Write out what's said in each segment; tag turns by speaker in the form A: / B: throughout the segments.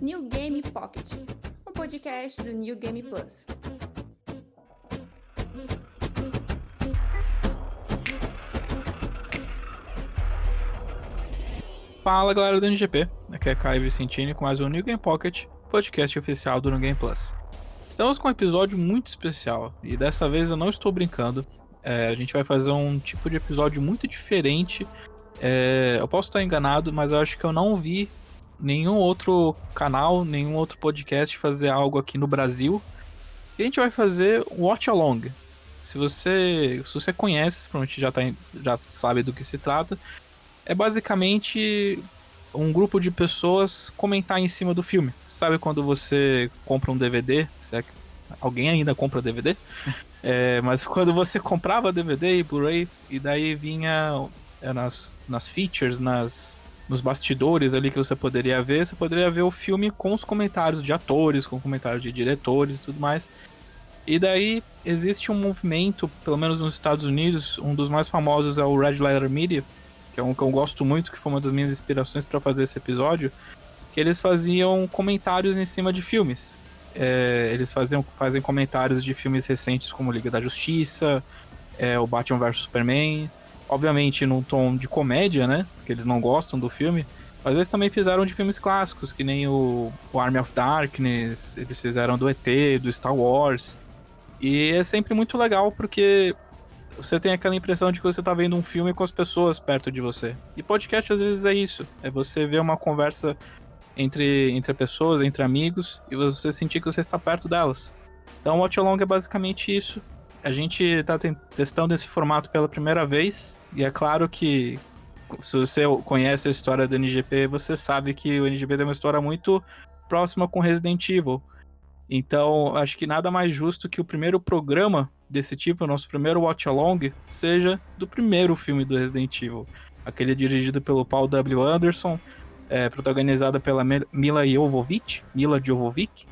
A: New Game Pocket, um podcast do New Game Plus.
B: Fala galera do NGP, aqui é Caio Vicentini com mais um New Game Pocket, podcast oficial do New Game Plus. Estamos com um episódio muito especial e dessa vez eu não estou brincando. É, a gente vai fazer um tipo de episódio muito diferente. É, eu posso estar enganado, mas eu acho que eu não vi nenhum outro canal, nenhum outro podcast fazer algo aqui no Brasil. E a gente vai fazer um watch along. Se você, se você conhece, provavelmente já, tá, já sabe do que se trata é basicamente um grupo de pessoas comentar em cima do filme. Sabe quando você compra um DVD? É alguém ainda compra DVD? é, mas quando você comprava DVD e Blu-ray, e daí vinha nas, nas features, nas, nos bastidores ali que você poderia ver, você poderia ver o filme com os comentários de atores, com comentários de diretores e tudo mais. E daí existe um movimento, pelo menos nos Estados Unidos, um dos mais famosos é o Red Letter Media, que é um que eu gosto muito, que foi uma das minhas inspirações para fazer esse episódio, que eles faziam comentários em cima de filmes. É, eles faziam, fazem comentários de filmes recentes como Liga da Justiça, é, o Batman vs Superman, obviamente num tom de comédia, né? Porque eles não gostam do filme. Mas eles também fizeram de filmes clássicos, que nem o, o Army of Darkness, eles fizeram do ET, do Star Wars. E é sempre muito legal porque você tem aquela impressão de que você tá vendo um filme com as pessoas perto de você. E podcast às vezes é isso. É você ver uma conversa entre, entre pessoas, entre amigos, e você sentir que você está perto delas. Então, Watch Along é basicamente isso. A gente está testando esse formato pela primeira vez, e é claro que se você conhece a história do NGP, você sabe que o NGP tem uma história muito próxima com Resident Evil. Então, acho que nada mais justo que o primeiro programa desse tipo, o nosso primeiro watch along, seja do primeiro filme do Resident Evil. Aquele dirigido pelo Paul W. Anderson, é, protagonizado pela Mila Jovovich, Mila Jovovich.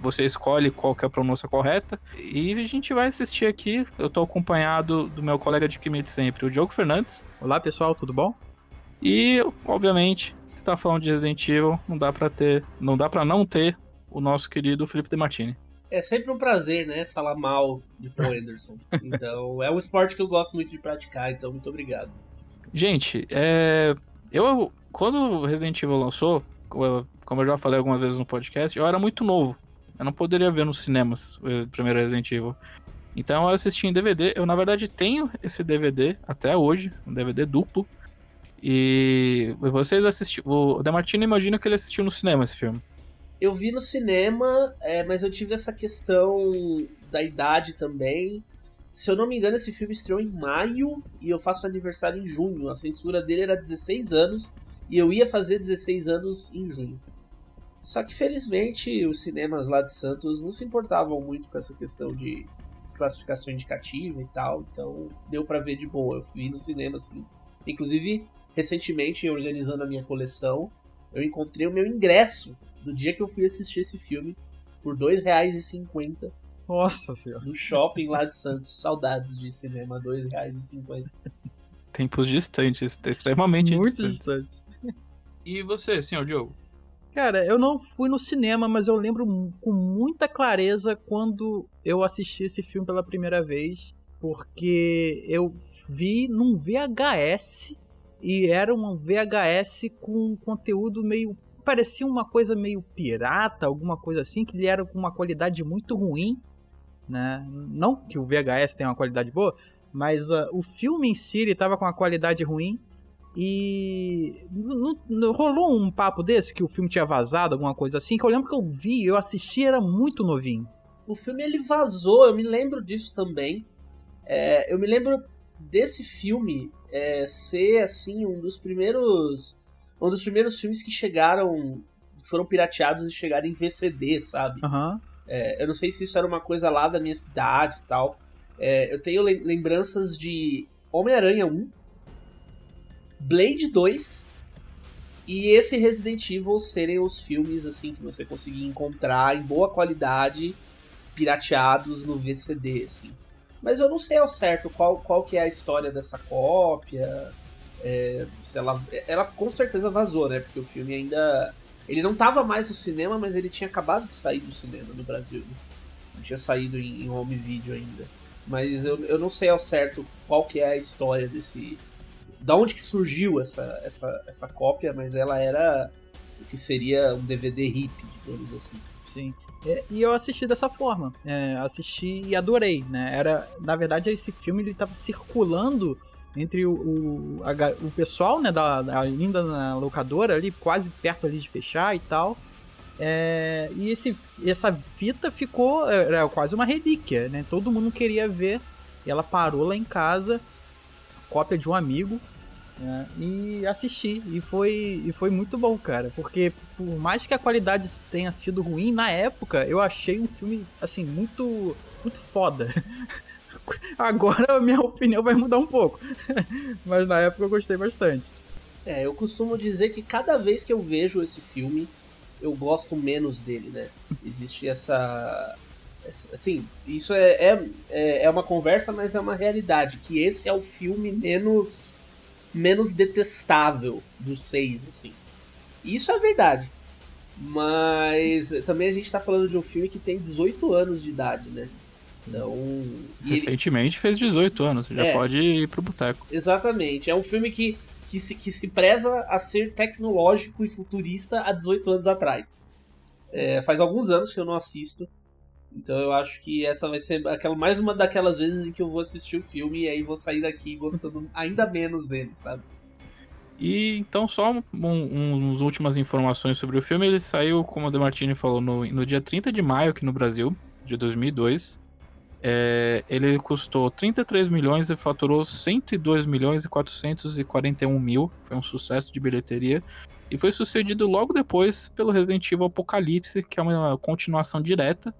B: Você escolhe qual que é a pronúncia correta. E a gente vai assistir aqui. Eu estou acompanhado do meu colega de crime de sempre, o Diogo Fernandes.
C: Olá, pessoal, tudo bom?
B: E, obviamente, você está falando de Resident Evil, não dá para ter, não dá para não ter o nosso querido Felipe De Martini.
D: É sempre um prazer, né, falar mal de Paul Anderson. então, é um esporte que eu gosto muito de praticar, então muito obrigado.
B: Gente, é... eu quando o Resident Evil lançou, como eu já falei algumas vezes no podcast, eu era muito novo. Eu não poderia ver nos cinemas o primeiro Resident Evil. Então eu assisti em DVD. Eu, na verdade, tenho esse DVD até hoje, um DVD duplo. E vocês assistiram. O Demartino imagina que ele assistiu no cinema esse filme.
D: Eu vi no cinema, é, mas eu tive essa questão da idade também. Se eu não me engano, esse filme estreou em maio e eu faço aniversário em junho. A censura dele era 16 anos e eu ia fazer 16 anos em junho. Só que felizmente os cinemas lá de Santos não se importavam muito com essa questão de classificação indicativa e tal, então deu para ver de boa. Eu fui no cinema assim. Inclusive, recentemente, organizando a minha coleção, eu encontrei o meu ingresso do dia que eu fui assistir esse filme por R$ 2,50.
C: Nossa senhora.
D: No shopping lá de Santos. Saudades de cinema, R$ 2,50.
B: Tempos distantes, extremamente
C: Muito distante.
B: E você, senhor Diogo?
C: Cara, eu não fui no cinema, mas eu lembro com muita clareza quando eu assisti esse filme pela primeira vez, porque eu vi num VHS e era um VHS com conteúdo meio parecia uma coisa meio pirata, alguma coisa assim, que ele era com uma qualidade muito ruim, né? Não que o VHS tenha uma qualidade boa, mas uh, o filme em si ele tava com uma qualidade ruim. E rolou um papo desse que o filme tinha vazado, alguma coisa assim, que eu lembro que eu vi, eu assisti, era muito novinho.
D: O filme ele vazou, eu me lembro disso também. É, eu me lembro desse filme é, ser assim um dos primeiros um dos primeiros filmes que chegaram, que foram pirateados e chegaram em VCD, sabe?
C: Uhum.
D: É, eu não sei se isso era uma coisa lá da minha cidade e tal. É, eu tenho lembranças de Homem-Aranha 1, Blade 2 e esse Resident Evil serem os filmes assim que você conseguia encontrar em boa qualidade, pirateados no VCD, assim. Mas eu não sei ao certo qual, qual que é a história dessa cópia. É, se ela, ela com certeza vazou, né? Porque o filme ainda. Ele não tava mais no cinema, mas ele tinha acabado de sair do cinema no Brasil. Né? Não tinha saído em, em home video ainda. Mas eu, eu não sei ao certo qual que é a história desse. Da onde que surgiu essa, essa, essa cópia, mas ela era o que seria um DVD hip, digamos assim.
C: Sim. É, e eu assisti dessa forma. É, assisti e adorei, né? Era, na verdade, esse filme ele estava circulando entre o, o, a, o pessoal, né, da, da, ainda na locadora ali, quase perto ali de fechar e tal. É, e esse, essa fita ficou era quase uma relíquia, né? Todo mundo queria ver. E ela parou lá em casa, cópia de um amigo, né? e assisti. E foi, e foi muito bom, cara. Porque por mais que a qualidade tenha sido ruim, na época eu achei um filme, assim, muito, muito foda. Agora a minha opinião vai mudar um pouco. Mas na época eu gostei bastante.
D: É, eu costumo dizer que cada vez que eu vejo esse filme, eu gosto menos dele, né? Existe essa. Assim, isso é, é, é, é uma conversa, mas é uma realidade. Que esse é o filme menos, menos detestável dos seis, assim. Isso é verdade. Mas também a gente tá falando de um filme que tem 18 anos de idade, né? Então.
B: Recentemente ele... fez 18 anos, já é, pode ir pro boteco.
D: Exatamente. É um filme que que se, que se preza a ser tecnológico e futurista há 18 anos atrás. É, faz alguns anos que eu não assisto. Então eu acho que essa vai ser aquela, mais uma daquelas vezes em que eu vou assistir o filme e aí vou sair daqui gostando ainda menos dele, sabe?
B: E então só um, um, uns últimas informações sobre o filme. Ele saiu, como o Demartini falou, no, no dia 30 de maio aqui no Brasil, de 2002. É, ele custou 33 milhões e faturou 102 milhões e 441 mil. Foi um sucesso de bilheteria. E foi sucedido logo depois pelo Resident Evil Apocalipse, que é uma continuação direta.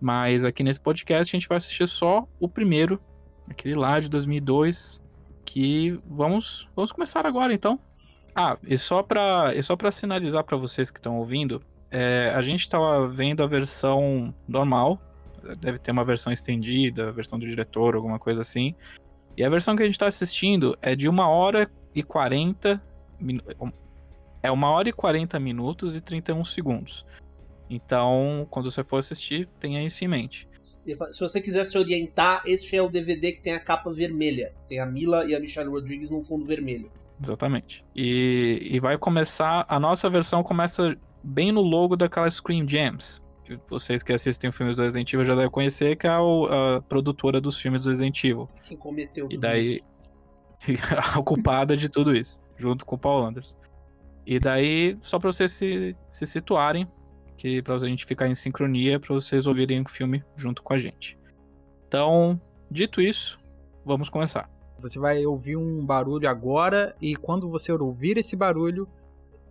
B: Mas aqui nesse podcast a gente vai assistir só o primeiro, aquele lá de 2002. Que vamos, vamos começar agora então. Ah, e só para e só para sinalizar para vocês que estão ouvindo, é, a gente estava vendo a versão normal deve ter uma versão estendida, versão do diretor, alguma coisa assim. E a versão que a gente está assistindo é de 1 hora e 40 é 1 hora e 40 minutos e 31 segundos. Então, quando você for assistir, tenha isso em mente.
D: Se você quiser se orientar, esse é o DVD que tem a capa vermelha. Tem a Mila e a Michelle Rodrigues no fundo vermelho.
B: Exatamente. E, e vai começar. A nossa versão começa bem no logo daquela Scream Jams que vocês que assistem filmes do Resident Evil já devem conhecer, que é a, a produtora dos filmes do Resident Evil.
D: Quem cometeu
B: E daí, a culpada de tudo isso, junto com o Paul Anderson. E daí, só pra vocês se, se situarem, que pra gente ficar em sincronia, pra vocês ouvirem o filme junto com a gente. Então, dito isso, vamos começar.
C: Você vai ouvir um barulho agora, e quando você ouvir esse barulho,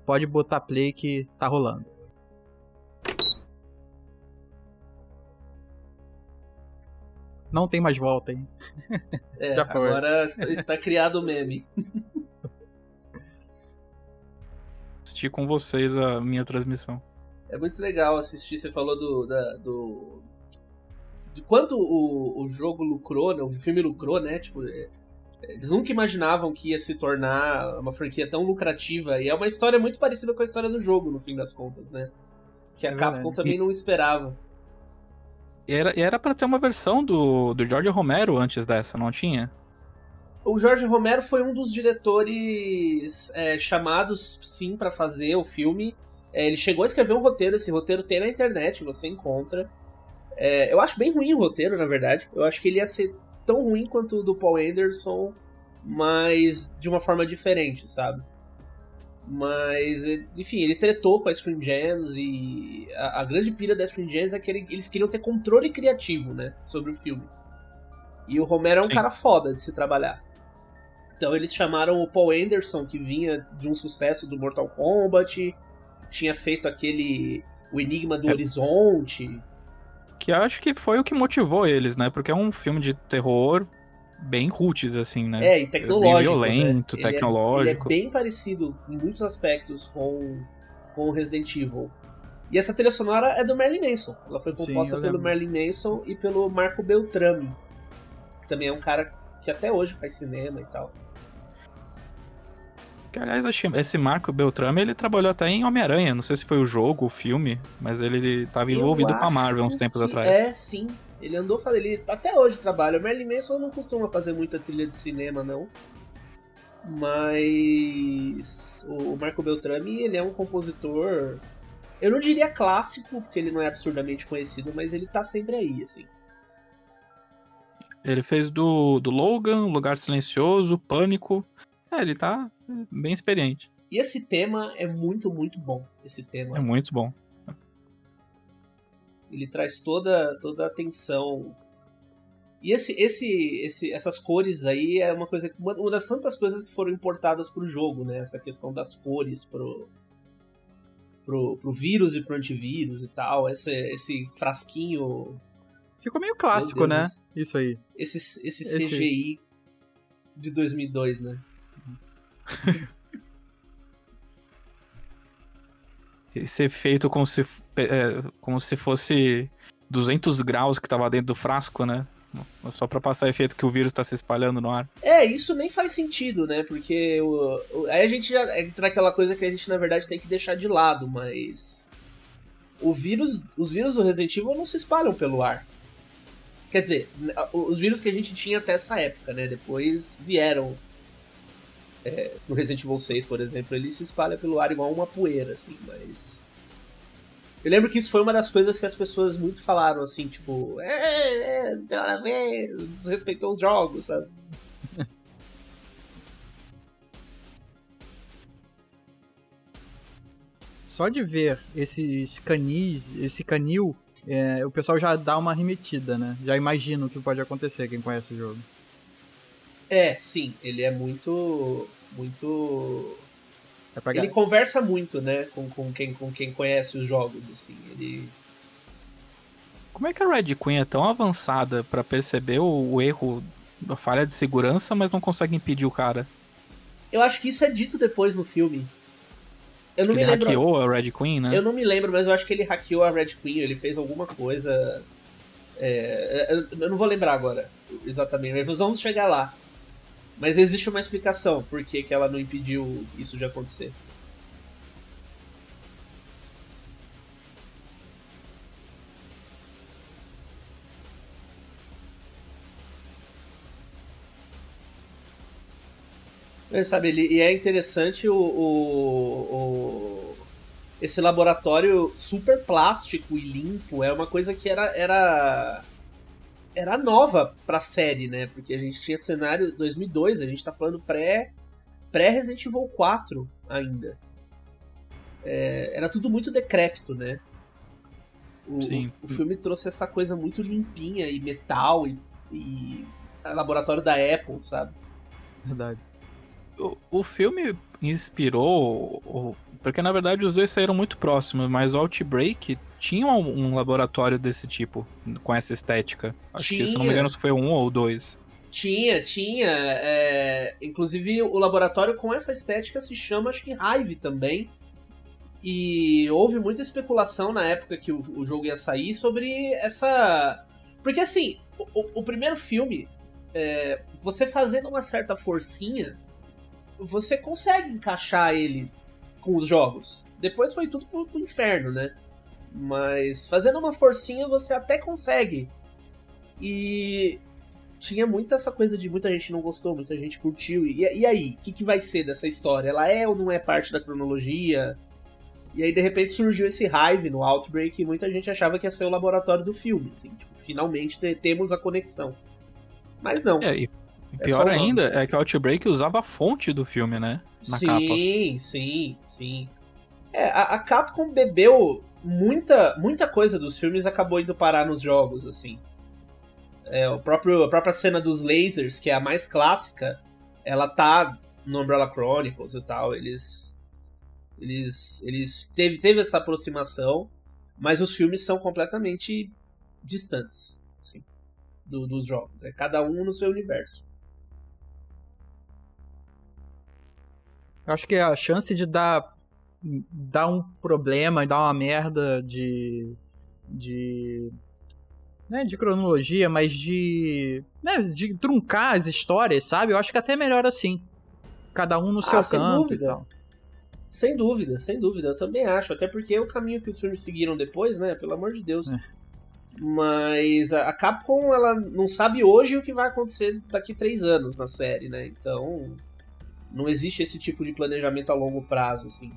C: pode botar play que tá rolando. não tem mais volta, hein?
D: É, Já foi. agora está criado o meme.
B: Assistir com vocês a minha transmissão.
D: É muito legal assistir, você falou do. Da, do de quanto o, o jogo lucrou, né? O filme lucrou, né? Tipo, é, eles nunca imaginavam que ia se tornar uma franquia tão lucrativa. E é uma história muito parecida com a história do jogo, no fim das contas, né? Que a é Capcom também não esperava.
B: E era, era pra ter uma versão do, do George Romero antes dessa, não tinha?
D: O George Romero foi um dos diretores é, chamados, sim, para fazer o filme. É, ele chegou a escrever um roteiro, esse roteiro tem na internet, você encontra. É, eu acho bem ruim o roteiro, na verdade. Eu acho que ele ia ser tão ruim quanto o do Paul Anderson, mas de uma forma diferente, sabe? Mas, enfim, ele tretou com a Screen Gems e a, a grande pira da Screen Gems é que ele, eles queriam ter controle criativo, né, sobre o filme. E o Romero é um Sim. cara foda de se trabalhar. Então eles chamaram o Paul Anderson, que vinha de um sucesso do Mortal Kombat, tinha feito aquele O Enigma do é. Horizonte.
B: Que acho que foi o que motivou eles, né? Porque é um filme de terror bem roots, assim, né?
D: É, e tecnológico. Bem
B: violento,
D: né?
B: tecnológico.
D: Ele é, ele é, bem parecido em muitos aspectos com, com Resident Evil. E essa trilha sonora é do Merlin Manson. Ela foi composta Sim, pelo Merlin Manson e pelo Marco Beltrame, que também é um cara que até hoje faz cinema e tal.
B: Que, aliás, esse Marco Beltrame, ele trabalhou até em Homem-Aranha. Não sei se foi o jogo, o filme, mas ele estava envolvido com a Marvel uns tempos atrás.
D: É, sim. Ele andou fazendo. Ele até hoje trabalha. O Merlin Manson não costuma fazer muita trilha de cinema, não. Mas o Marco Beltrame, ele é um compositor. Eu não diria clássico, porque ele não é absurdamente conhecido, mas ele tá sempre aí, assim.
B: Ele fez do, do Logan, Lugar Silencioso, Pânico. É, ele tá bem experiente.
D: E esse tema é muito, muito bom. Esse tema.
B: É muito bom.
D: Ele traz toda, toda a atenção. E esse, esse, esse, essas cores aí é uma coisa que. Uma das tantas coisas que foram importadas pro jogo, né? Essa questão das cores pro, pro, pro vírus e pro antivírus e tal. Esse, esse frasquinho.
C: Ficou meio clássico, Deus, né? Isso aí.
D: Esse, esse, esse CGI de 2002, né?
B: Esse efeito como se, é, como se fosse 200 graus que tava dentro do frasco, né? Só para passar efeito que o vírus tá se espalhando no ar.
D: É, isso nem faz sentido, né? Porque o, o, aí a gente já entra naquela coisa que a gente na verdade tem que deixar de lado, mas o vírus, os vírus do Resident Evil não se espalham pelo ar. Quer dizer, os vírus que a gente tinha até essa época, né? Depois vieram é, no Resident Evil 6, por exemplo, ele se espalha pelo ar igual uma poeira, assim, mas. Eu lembro que isso foi uma das coisas que as pessoas muito falaram, assim, tipo, é, é desrespeitou os jogos, sabe?
C: Só de ver esses canis, esse canil, é, o pessoal já dá uma remetida, né? Já imagina o que pode acontecer, quem conhece o jogo.
D: É, sim, ele é muito. Muito. É. Ele conversa muito, né, com, com, quem, com quem conhece os jogos, assim. Ele.
B: Como é que a Red Queen é tão avançada para perceber o, o erro, a falha de segurança, mas não consegue impedir o cara?
D: Eu acho que isso é dito depois no filme. Eu não
B: ele
D: me lembro.
B: Hackeou a Red Queen, né?
D: Eu não me lembro, mas eu acho que ele hackeou a Red Queen, ele fez alguma coisa. É... eu não vou lembrar agora exatamente, mas vamos chegar lá. Mas existe uma explicação por que, que ela não impediu isso de acontecer. É, sabe, ele, e é interessante o, o, o, esse laboratório super plástico e limpo. É uma coisa que era, era era nova pra série, né? Porque a gente tinha cenário 2002, a gente tá falando pré, pré Resident Evil 4 ainda. É, era tudo muito decrépito, né? O, Sim. O, o, filme trouxe essa coisa muito limpinha e metal e, e laboratório da Apple, sabe?
C: Verdade.
B: O, o filme inspirou. Porque na verdade os dois saíram muito próximos, mas o Outbreak tinha um, um laboratório desse tipo, com essa estética. Acho tinha. que, se não me engano, foi um ou dois.
D: Tinha, tinha. É... Inclusive, o laboratório com essa estética se chama, acho que Hive também. E houve muita especulação na época que o, o jogo ia sair sobre essa. Porque assim, o, o primeiro filme, é... você fazendo uma certa forcinha, você consegue encaixar ele com os jogos. Depois foi tudo pro, pro inferno, né? Mas fazendo uma forcinha você até consegue. E tinha muita essa coisa de muita gente não gostou, muita gente curtiu. E, e aí, o que, que vai ser dessa história? Ela é ou não é parte da cronologia? E aí, de repente, surgiu esse Hive no Outbreak e muita gente achava que ia ser o laboratório do filme. Assim, tipo, finalmente te, temos a conexão. Mas não.
B: É, é pior é ainda é que o Outbreak usava a fonte do filme, né?
D: Na sim, capa. sim, sim. É, a, a Capcom bebeu muita, muita coisa dos filmes acabou indo parar nos jogos, assim. É, o próprio, a própria cena dos lasers, que é a mais clássica, ela tá no Umbrella Chronicles e tal. Eles. Eles. Eles. Teve, teve essa aproximação, mas os filmes são completamente distantes, assim, do, dos jogos. É cada um no seu universo.
C: Eu acho que a chance de dar dá um problema, dá uma merda de. de. Né, de cronologia, mas de. Né, de truncar as histórias, sabe? Eu acho que até melhor assim. cada um no seu
D: Ah, sem
C: canto
D: dúvida.
C: e tal.
D: Sem dúvida, sem dúvida. Eu também acho. Até porque é o caminho que os filmes seguiram depois, né? Pelo amor de Deus.
C: É.
D: Mas a Capcom, ela não sabe hoje o que vai acontecer daqui três anos na série, né? Então, não existe esse tipo de planejamento a longo prazo, assim.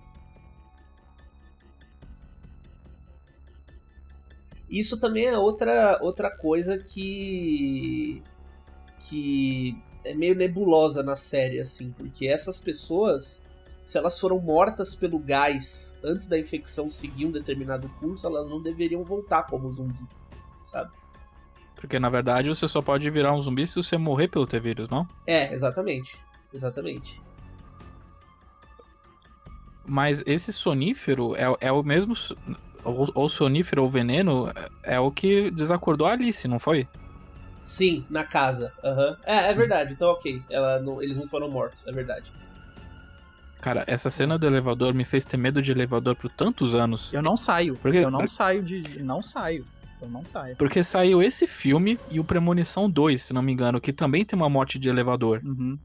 D: Isso também é outra, outra coisa que. que é meio nebulosa na série, assim, porque essas pessoas, se elas foram mortas pelo gás antes da infecção seguir um determinado curso, elas não deveriam voltar como zumbi, sabe?
B: Porque na verdade você só pode virar um zumbi se você morrer pelo T-Vírus, não?
D: É, exatamente. Exatamente.
B: Mas esse sonífero é, é o mesmo. Ou, sonífero ou veneno é é o que desacordou a Alice, não foi?
D: Sim, na casa. Aham. É, é verdade. Então, ok. Ela não- eles não foram mortos, é verdade.
B: Cara, essa cena do elevador me fez ter medo de elevador por tantos anos.
C: Eu não saio.
B: Por quê?
C: Eu não saio de. Não saio. Eu não saio.
B: Porque saiu esse filme e o Premonição 2, se não me engano, que também tem uma morte de elevador.
C: Uhum.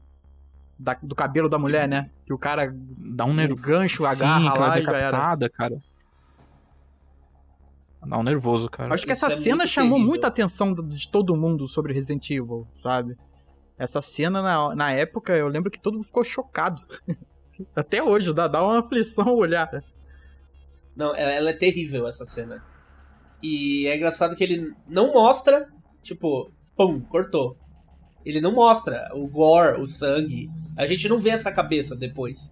C: Da- do cabelo da mulher, né? Que o cara.
B: Dá um
C: O
B: nervoso.
C: gancho
B: Sim,
C: agarra
B: ela
C: lá
B: é
C: e
B: decapitada, cara. Dá um nervoso, cara.
C: Acho que
D: Isso
C: essa
D: é
C: cena
D: muito
C: chamou
D: terrível.
C: muita atenção de todo mundo sobre Resident Evil, sabe? Essa cena, na, na época, eu lembro que todo mundo ficou chocado. Até hoje, dá, dá uma aflição olhar.
D: Não, ela ela é terrível essa cena. E é engraçado que ele não mostra, tipo, pum, cortou. Ele não mostra o gore, o sangue. A gente não vê essa cabeça depois.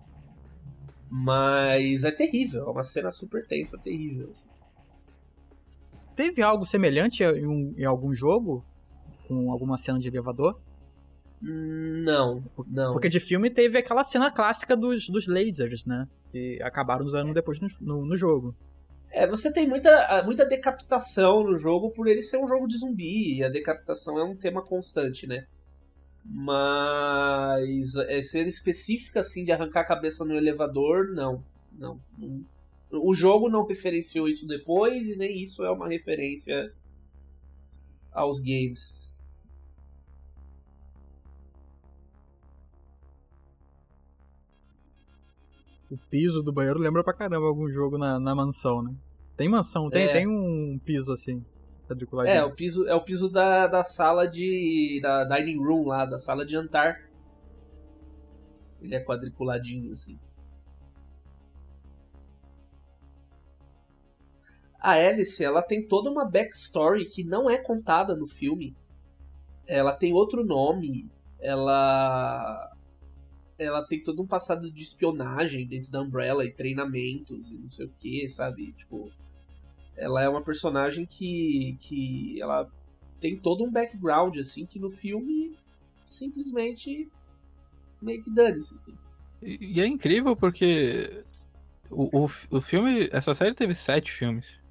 D: Mas é terrível, é uma cena super tensa, terrível. assim.
C: Teve algo semelhante em, um- em algum jogo? Com alguma cena de elevador?
D: Não, não.
C: Porque de filme teve aquela cena clássica dos, dos lasers, né? Que acabaram usando depois no, no, no jogo.
D: É, você tem muita, muita decapitação no jogo por ele ser um jogo de zumbi, e a decapitação é um tema constante, né? Mas é, cena específica assim de arrancar a cabeça no elevador, não. Não. não. O jogo não referenciou isso depois, e nem isso é uma referência aos games.
C: O piso do banheiro lembra pra caramba algum jogo na, na mansão, né? Tem mansão, tem,
D: É.
C: tem um piso assim.
D: É, o piso, é o piso da, da sala de. da dining room lá, da sala de jantar. Ele é quadriculadinho, assim. A Alice, ela tem toda uma backstory que não é contada no filme. Ela tem outro nome. Ela. Ela tem todo um passado de espionagem dentro da Umbrella e treinamentos e não sei o que, sabe? Tipo. Ela é uma personagem que. que ela tem todo um background, assim, que no filme simplesmente meio que dane-se, assim.
B: E, e é incrível porque o, o, o filme, essa série teve sete filmes.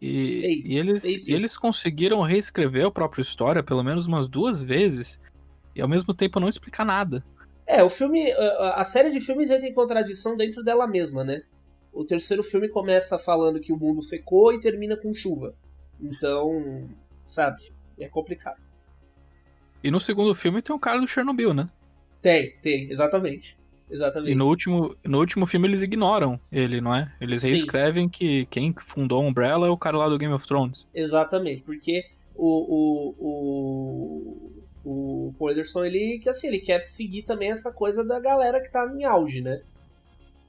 B: E,
D: Seis,
B: e eles,
D: seis
B: e eles conseguiram reescrever a própria história pelo menos umas duas vezes e ao mesmo tempo não explicar nada.
D: É, o filme. A série de filmes entra em contradição dentro dela mesma, né? O terceiro filme começa falando que o mundo secou e termina com chuva. Então, sabe? É complicado.
B: E no segundo filme tem o cara do Chernobyl, né?
D: Tem, tem, exatamente. Exatamente.
B: E no último, no último filme eles ignoram ele, não é? Eles
D: Sim.
B: reescrevem que quem fundou a Umbrella é o cara lá do Game of Thrones.
D: Exatamente, porque o, o, o, o Anderson, ele, que assim, ele quer seguir também essa coisa da galera que tá em auge, né?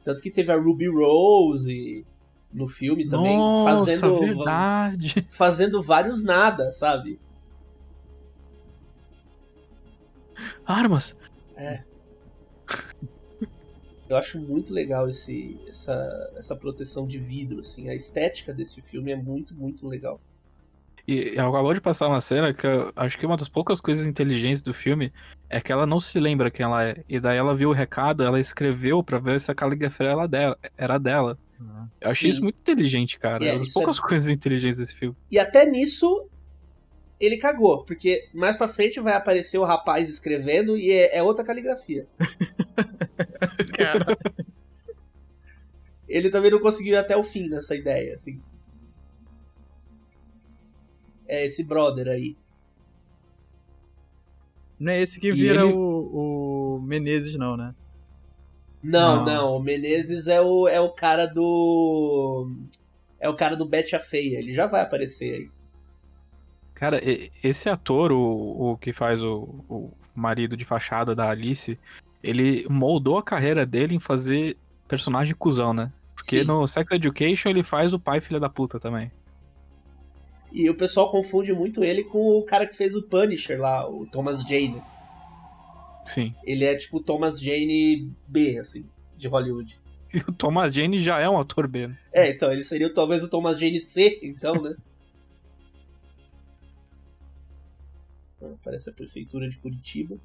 D: Tanto que teve a Ruby Rose no filme também,
B: Nossa,
D: fazendo,
B: verdade.
D: fazendo vários nada, sabe?
B: Armas.
D: Eu acho muito legal esse, essa, essa proteção de vidro, assim. A estética desse filme é muito, muito legal.
B: E acabou de passar uma cena que eu acho que uma das poucas coisas inteligentes do filme é que ela não se lembra quem ela é. E daí ela viu o recado, ela escreveu pra ver se a caligrafia era dela. Era dela.
C: Ah.
B: Eu achei
D: Sim.
B: isso muito inteligente, cara.
D: É,
B: É, uma das
D: é-
B: poucas coisas inteligentes desse filme.
D: E até nisso, ele cagou, porque mais pra frente vai aparecer o rapaz escrevendo e é, é outra caligrafia.
C: Cara,
D: Ele também não conseguiu ir até o fim nessa ideia, assim. É esse brother aí.
C: não é esse que vira
B: ele-
C: o, o Menezes, não, né?
D: Não,
B: Não.
D: não, o Menezes é o, é o cara do. É o cara do Betty a Feia, ele já vai aparecer aí.
B: Cara, esse ator, o, o que faz o, o marido de fachada da Alice, ele moldou a carreira dele em fazer personagem cuzão, né? Porque
D: Sim.
B: no Sex Education ele faz o pai filha da puta também.
D: E o pessoal confunde muito ele com o cara que fez o Punisher lá, o Thomas Jane.
B: Sim.
D: Ele é tipo o Thomas Jane B, assim, de Hollywood.
B: E o Thomas Jane já é um ator B. né?
D: É, então, ele seria talvez o Thomas Jane C, então, né? Parece a prefeitura de Curitiba.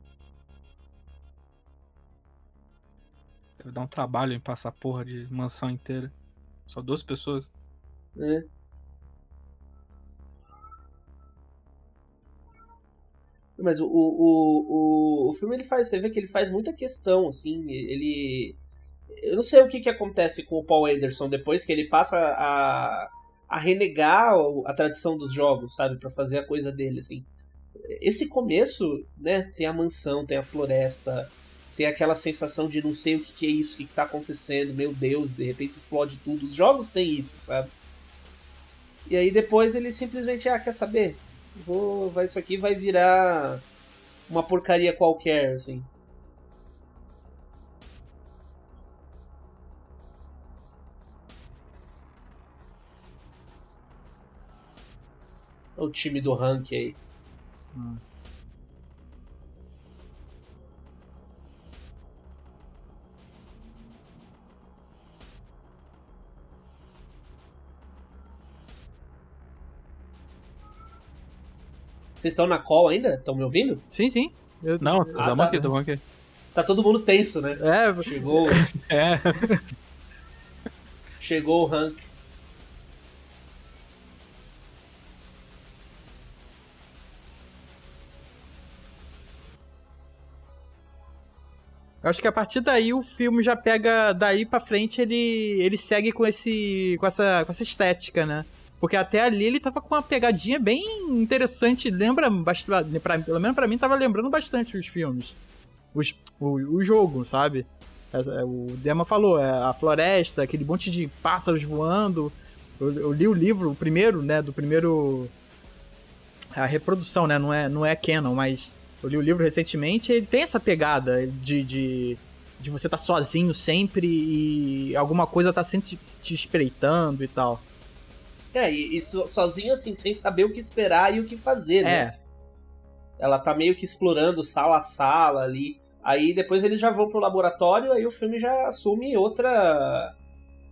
B: Deve dar um trabalho em passar porra de mansão inteira. Só duas pessoas.
D: né? Mas o, o, o, o, filme ele faz, você vê que ele faz muita questão, assim, ele. Eu não sei o que, que acontece com o Paul Anderson depois que ele passa a, a renegar a tradição dos jogos, sabe, Pra fazer a coisa dele, assim. Esse começo, né, tem a mansão, tem a floresta, tem aquela sensação de não sei o que, que é isso, o que, que tá acontecendo, meu Deus, de repente explode tudo. Os jogos têm isso, sabe? E aí depois ele simplesmente, ah, quer saber? Vou, vai, isso aqui vai virar uma porcaria qualquer, assim. O time do rank aí. Vocês estão na call ainda? Estão me ouvindo?
C: Sim, sim. Eu-
B: Não,
D: Ah, tá,
B: aqui, aqui.
D: Tá todo mundo tenso, né?
C: É,
D: Chegou,
B: É,
D: chegou o rank.
C: eu acho que a partir daí o filme já pega daí pra frente ele ele segue com esse com essa com essa estética, né? Porque até ali ele tava com uma pegadinha bem interessante, lembra bastante, pelo menos pra mim tava lembrando bastante os filmes. Os, o, o jogo, sabe? Essa- O Dema falou, é, a floresta, aquele monte de pássaros voando. Eu, eu li o livro, o primeiro, né, do primeiro a reprodução, né, não é não é canon, mas eu li o livro recentemente ele tem essa pegada de, de, de você estar sozinho sempre e alguma coisa tá sempre te, te espreitando e tal.
D: É, e, e so- sozinho assim, sem saber o que esperar e o que fazer, né?
C: É,
D: Ela tá meio que explorando sala a sala ali. Aí depois eles já vão pro laboratório, aí o filme já assume outra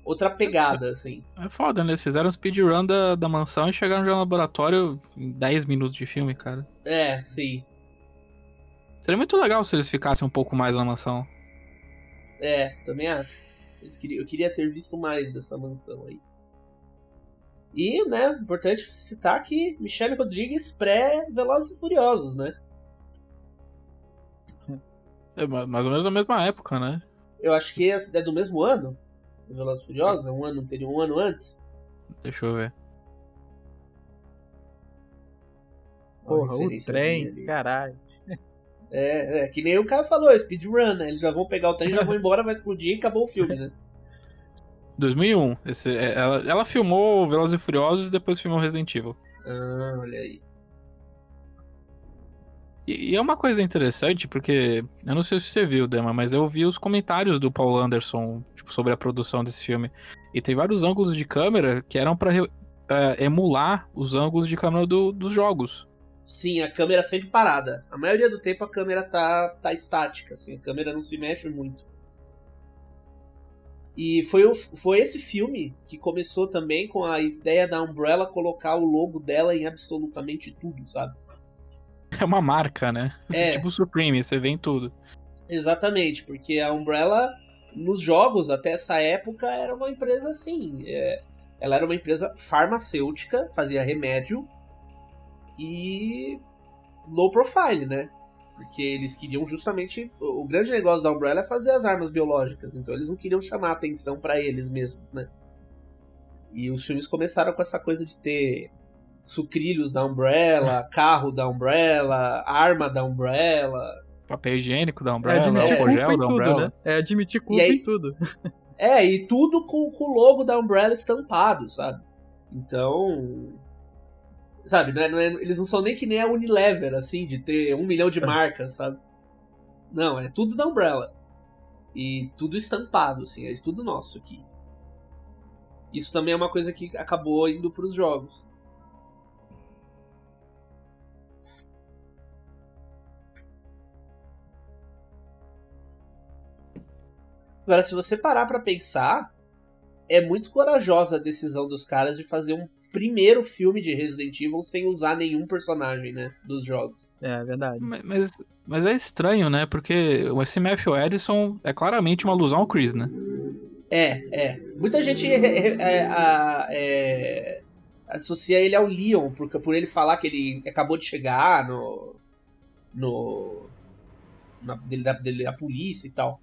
D: outra pegada, assim.
B: é foda, né? Eles fizeram um speedrun da, da mansão e chegaram já no laboratório em 10 minutos de filme, cara.
D: É, sim.
B: Seria muito legal se eles ficassem um pouco mais na mansão.
D: É, também acho. Eles queriam- Eu queria ter visto mais dessa mansão aí. E, né, importante citar que Michelle Rodrigues pré-Velozes e Furiosos, né?
B: É ma- mais ou menos na mesma época, né?
D: Eu acho que é é do mesmo ano, Velozes e Furiosos, é um ano anterior, um ano antes.
B: Deixa eu ver.
C: Porra, o trem, caralho.
D: É, é, que nem o cara falou, speedrun, né? Eles já vão pegar o trem, já vão embora, vai explodir e acabou o filme, né?
B: 2001. Esse, é- ela, ela filmou Velozes e Furiosos e depois filmou Resident Evil.
D: Ah, olha aí.
B: E, e é uma coisa interessante, porque eu não sei se você viu, Dema, mas eu vi os comentários do Paul Anderson tipo, sobre a produção desse filme. E tem vários ângulos de câmera que eram pra emular os ângulos de câmera do- dos jogos.
D: Sim, a câmera sempre parada. A maioria do tempo a câmera tá, tá estática, assim, a câmera não se mexe muito. E foi, o- foi esse filme que começou também com a ideia da Umbrella colocar o logo dela em absolutamente tudo, sabe?
B: É uma marca, né?
D: É.
B: tipo Supreme, você vê em tudo.
D: Exatamente, porque a Umbrella, nos jogos, até essa época, era uma empresa assim. é, ela era uma empresa farmacêutica, fazia remédio e low profile, né? Porque eles queriam justamente. O grande negócio da Umbrella é fazer as armas biológicas, então eles não queriam chamar atenção pra eles mesmos, né? E os filmes começaram com essa coisa de ter sucrilhos da Umbrella, carro da Umbrella, arma da Umbrella.
B: papel higiênico da
C: É
B: Umbrella,
C: admitir
B: álcool
C: culpa
B: gel
C: em
B: da
C: tudo,
B: Umbrella.
C: né? É admitir culpa
D: aí-
C: em tudo.
D: É, e tudo com, com o logo da Umbrella estampado, sabe? Então. Sabe, não é- não é- eles não são nem que nem a Unilever, assim, de ter um milhão de marcas, sabe? Não, é tudo da Umbrella. E tudo estampado, assim, é tudo nosso aqui. Isso também é uma coisa que acabou indo pros jogos. Agora, se você parar pra pensar, é muito corajosa a decisão dos caras de fazer um primeiro filme de Resident Evil sem usar nenhum personagem, né, dos jogos.
C: É verdade.
B: Mas, mas, é estranho, né? Porque o esse Matthew Edison é claramente uma alusão ao Chris, né?
D: É, é. Muita gente é, é, é, é, associa ele ao Leon, porque, por ele falar que ele acabou de chegar no. no. Na, dele, da, dele, a polícia e tal.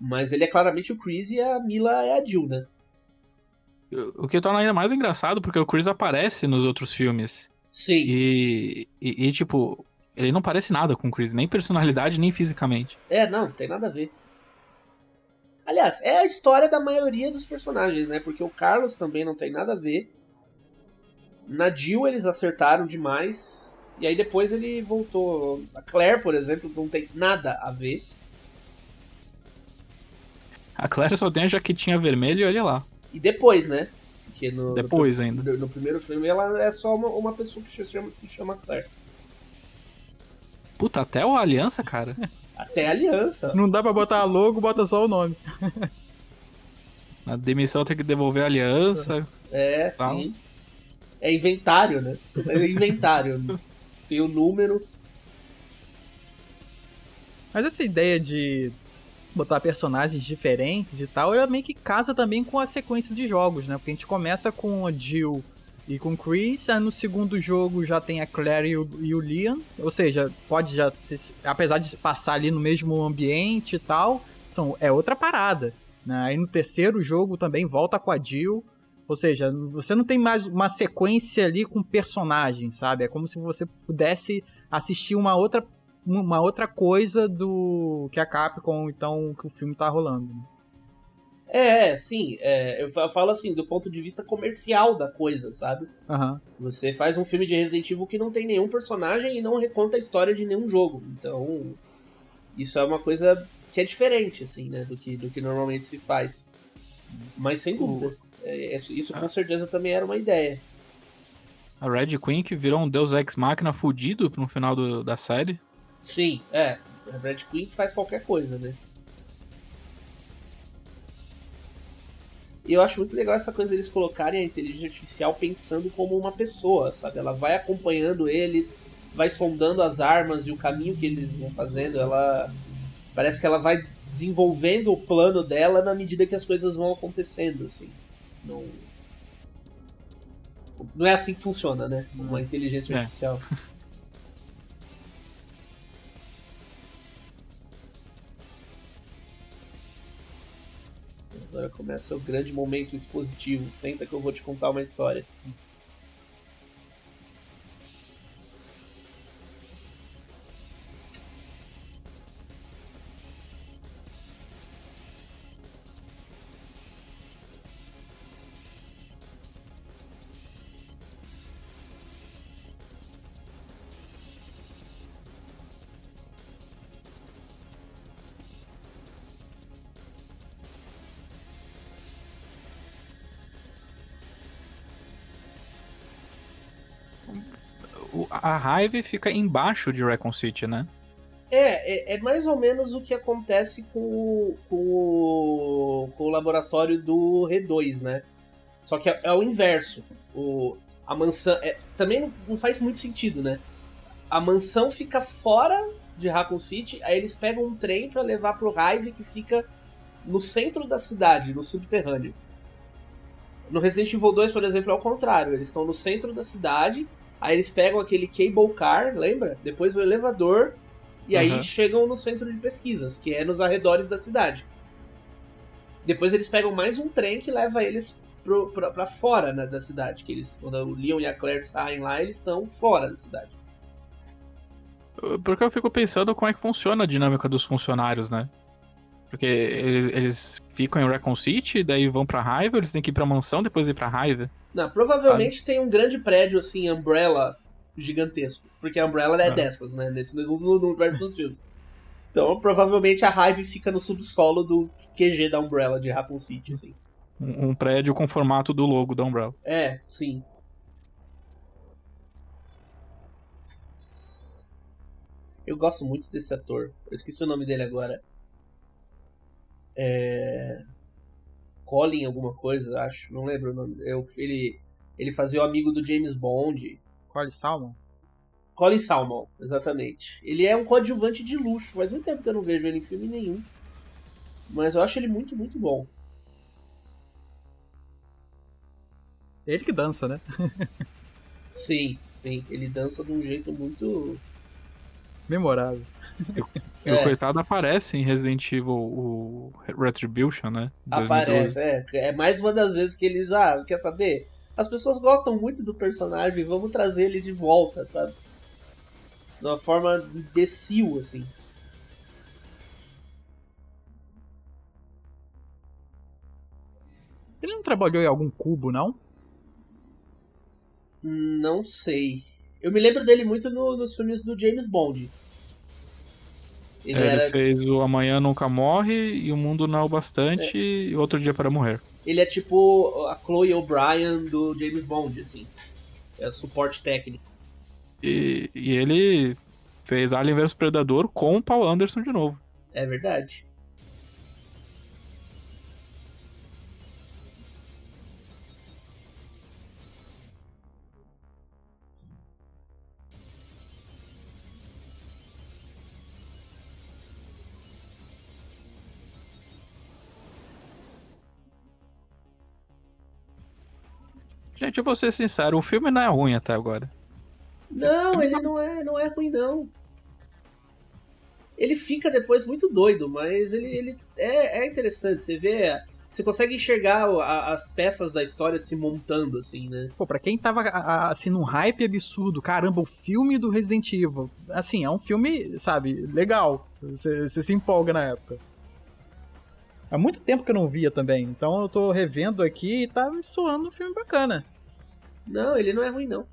D: Mas ele é claramente o Chris e a Mila é a Jill, né?
B: O que torna ainda mais engraçado, porque o Chris aparece nos outros filmes.
D: Sim.
B: E, e, e, tipo, ele não parece nada com o Chris, nem personalidade, nem fisicamente.
D: É, não, não tem nada a ver. Aliás, é a história da maioria dos personagens, né? Porque o Carlos também não tem nada a ver. Na Jill eles acertaram demais. E aí depois ele voltou. A Claire, por exemplo, não tem nada a ver.
B: A Claire só tem a jaquetinha vermelha e olha lá.
D: E depois, né? Porque no,
B: Depois
D: no,
B: ainda.
D: no, no primeiro filme ela é só uma, uma pessoa que se chama, se chama Claire.
B: Puta, até o Aliança, cara.
D: Até a aliança.
C: Não dá pra botar logo, bota só o nome.
B: Na demissão tem que devolver a aliança.
D: É, sim. É inventário, né? É inventário. tem o número.
C: Mas essa ideia de botar personagens diferentes e tal, ela meio que casa também com a sequência de jogos, né? Porque a gente começa com a Jill e com o Chris, aí no segundo jogo já tem a Claire e o, e o Leon, ou seja, pode já ter, apesar de passar ali no mesmo ambiente e tal, são, é outra parada, né? Aí no terceiro jogo também volta com a Jill, ou seja, você não tem mais uma sequência ali com personagens, sabe? É como se você pudesse assistir uma outra uma outra coisa do que a Capcom, então, que o filme tá rolando. né?
D: É, é, sim. É, eu fa- eu falo assim, do ponto de vista comercial da coisa, sabe?
C: Aham.
D: Você faz um filme de Resident Evil que não tem nenhum personagem e não reconta a história de nenhum jogo. Então, isso é uma coisa que é diferente, assim, né? Do que, do que normalmente se faz. Mas sem dúvida. é, isso isso com certeza também era uma ideia.
B: A Red Queen que virou um Deus Ex Machina fudido no final do- da série.
D: Sim, é. A Red Queen faz qualquer coisa, né? E eu acho muito legal essa coisa deles colocarem a inteligência artificial pensando como uma pessoa, sabe? Ela vai acompanhando eles, vai sondando as armas e o caminho que eles vão fazendo. Ela. Parece que ela vai desenvolvendo o plano dela na medida que as coisas vão acontecendo, assim. Não. Não é assim que funciona, né? Uma inteligência
B: É.
D: Agora começa o grande momento expositivo. Senta que eu vou te contar uma história.
B: A Hive fica embaixo de Recon City, né?
D: É, é, é mais ou menos o que acontece com o, com o, com o laboratório do R2, né? Só que é, é o inverso. O, a mansão. é- também não, não faz muito sentido, né? A mansão fica fora de Raccoon City, aí eles pegam um trem pra levar pro Hive que fica no centro da cidade, no subterrâneo. No Resident Evil 2, por exemplo, é o contrário. Eles estão no centro da cidade, aí eles pegam aquele cable car, lembra? Depois o elevador, e aí
B: Uhum.
D: chegam no centro de pesquisas, que é nos arredores da cidade. Depois eles pegam mais um trem que leva eles pro, pra, pra fora né, da cidade. Que eles, quando o Leon e a Claire saem lá, eles estão fora da cidade.
B: Porque eu fico pensando como é que funciona a dinâmica dos funcionários, né? Porque eles, eles ficam em Recon City, daí vão pra raiva, eles têm que ir pra mansão, depois ir pra raiva.
D: Não, provavelmente tem um grande prédio, assim, Umbrella gigantesco. Porque a Umbrella é
B: Ah.
D: dessas, né? Nesse no universo dos filmes. Então, provavelmente a Hive fica no subsolo do QG da Umbrella de Raccoon City, assim.
B: Um, um prédio com formato do logo da Umbrella.
D: É, sim. Eu gosto muito desse ator. Eu esqueci o nome dele agora. É... Colin alguma coisa, acho. Não lembro o nome. Eu, ele, ele fazia o amigo do James Bond.
C: Colin Salmon?
D: Colin Salmon, exatamente. Ele é um coadjuvante de luxo. Faz muito tempo que eu não vejo ele em filme nenhum. Mas eu acho ele muito, muito bom.
C: Ele que dança, né?
D: Sim, sim. Ele dança de um jeito muito.
C: Memorável.
B: E
D: É.
B: o coitado aparece em Resident Evil o Retribution, né? 2012.
D: Aparece, é. É mais uma das vezes que eles, ah, quer saber? As pessoas gostam muito do personagem, vamos trazer ele de volta, sabe? De uma forma imbecil, assim.
C: Ele não trabalhou em algum cubo, não?
D: Não sei. Eu me lembro dele muito no- nos filmes do James Bond. Ele
B: É,
D: era.
B: Ele fez o Amanhã Nunca Morre e O Mundo Não é o Bastante e Outro Dia para Morrer.
D: Ele é tipo a Chloe O'Brien do James Bond, assim. É suporte técnico.
B: E, e ele fez Alien vs Predador com o Paul Anderson de novo.
D: É verdade.
B: Gente, eu vou ser sincero, o filme não é ruim até agora.
D: Não, ele não é, não é ruim, não. Ele fica depois muito doido, mas ele, ele é, é interessante. Você vê. Você consegue enxergar a- as peças da história se montando, assim, né?
C: Pô, pra quem tava a- assim num hype absurdo, caramba, o filme do Resident Evil. Assim, é um filme, sabe, legal. Você você se empolga na época. Há muito tempo que eu não via também, então eu tô revendo aqui e tá me soando um filme bacana.
D: Não, ele não é ruim, não.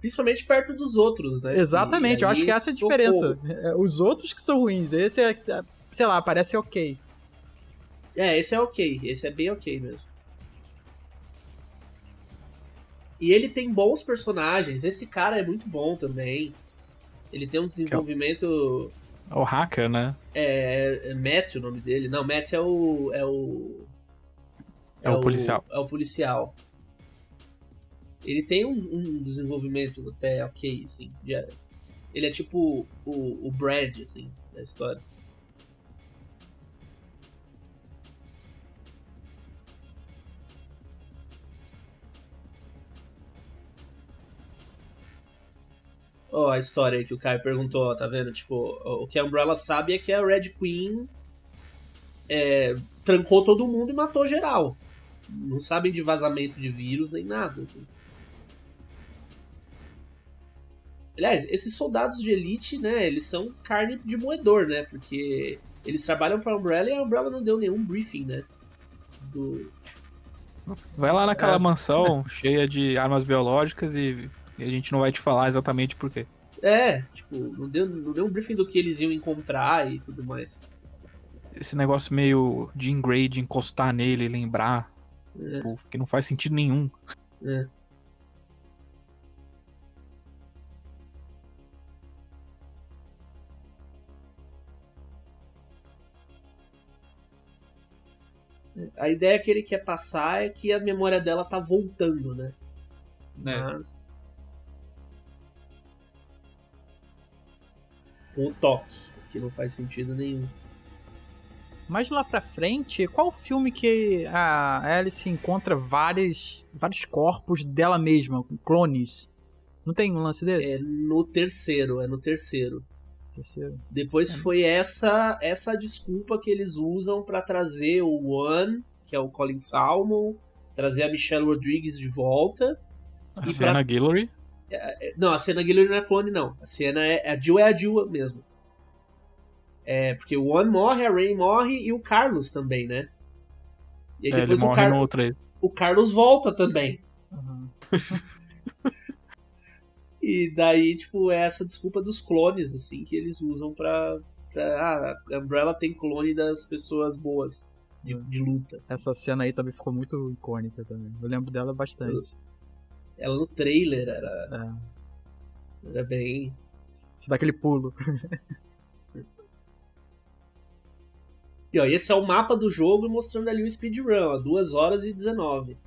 D: Principalmente perto dos outros, né?
C: Exatamente,
D: E
C: eu acho que essa é a
D: socorro.
C: diferença. É, Os outros que são ruins, esse é, é, sei lá, parece ok.
D: É, esse é ok. Esse é bem ok mesmo. E ele tem bons personagens. Esse cara é muito bom também. Ele tem um desenvolvimento.
B: É o hacker, né?
D: É, é Matt o nome dele. Não, Matt é o. É o.
B: É o policial.
D: É o policial. Ele tem um, um desenvolvimento até ok, assim. de- ele é tipo o, o Brad, assim, da história. Ó, a história que o Caio perguntou, ó, tá vendo? Tipo, o que a Umbrella sabe é que a Red Queen é, trancou todo mundo e matou geral. Não sabem de vazamento de vírus nem nada. Assim. Aliás, esses soldados de elite, né, eles são carne de moedor, né? Porque eles trabalham pra Umbrella e a Umbrella não deu nenhum briefing, né? Do...
B: Vai lá naquela
C: É.
B: mansão cheia de armas biológicas e, e a gente não vai te falar exatamente por quê.
D: É, tipo, não deu, não deu um briefing do que eles iam encontrar e tudo mais.
B: Esse negócio meio Jean Grey de encostar nele e lembrar,
D: É,
B: pô, que não faz sentido nenhum.
D: é. A ideia que ele quer passar é que a memória dela tá voltando, né? Mas. Com o toque, que não faz sentido nenhum.
C: Mas lá pra frente, qual o filme que a Alice encontra vários, vários corpos dela mesma, com clones? Não tem um lance
D: É
C: desse?
D: no terceiro, é no terceiro.
C: Terceiro.
D: Depois foi essa essa desculpa que eles usam pra trazer o One, que é o Colin Salmon, trazer a Michelle Rodriguez de volta.
B: A
D: E
B: Sienna Guillory,
D: É, é, não, a cena Guilherme não é clone, não. A cena é. A Jill é a Jill mesmo. É, porque o One morre, a Ray morre e o Carlos também, né?
B: E aí é, depois o, Car no 3.
D: o Carlos volta também. Uhum. e daí, tipo, é essa desculpa dos clones, assim, que eles usam pra. pra ah, a Umbrella tem clone das pessoas boas de, de luta.
C: Essa cena aí também ficou muito icônica também. Eu lembro dela bastante.
D: Ela no trailer era. É. Era bem.
C: Você dá aquele pulo.
D: E ó, esse é o mapa do jogo mostrando ali o speedrun, ó, 2 horas e 19.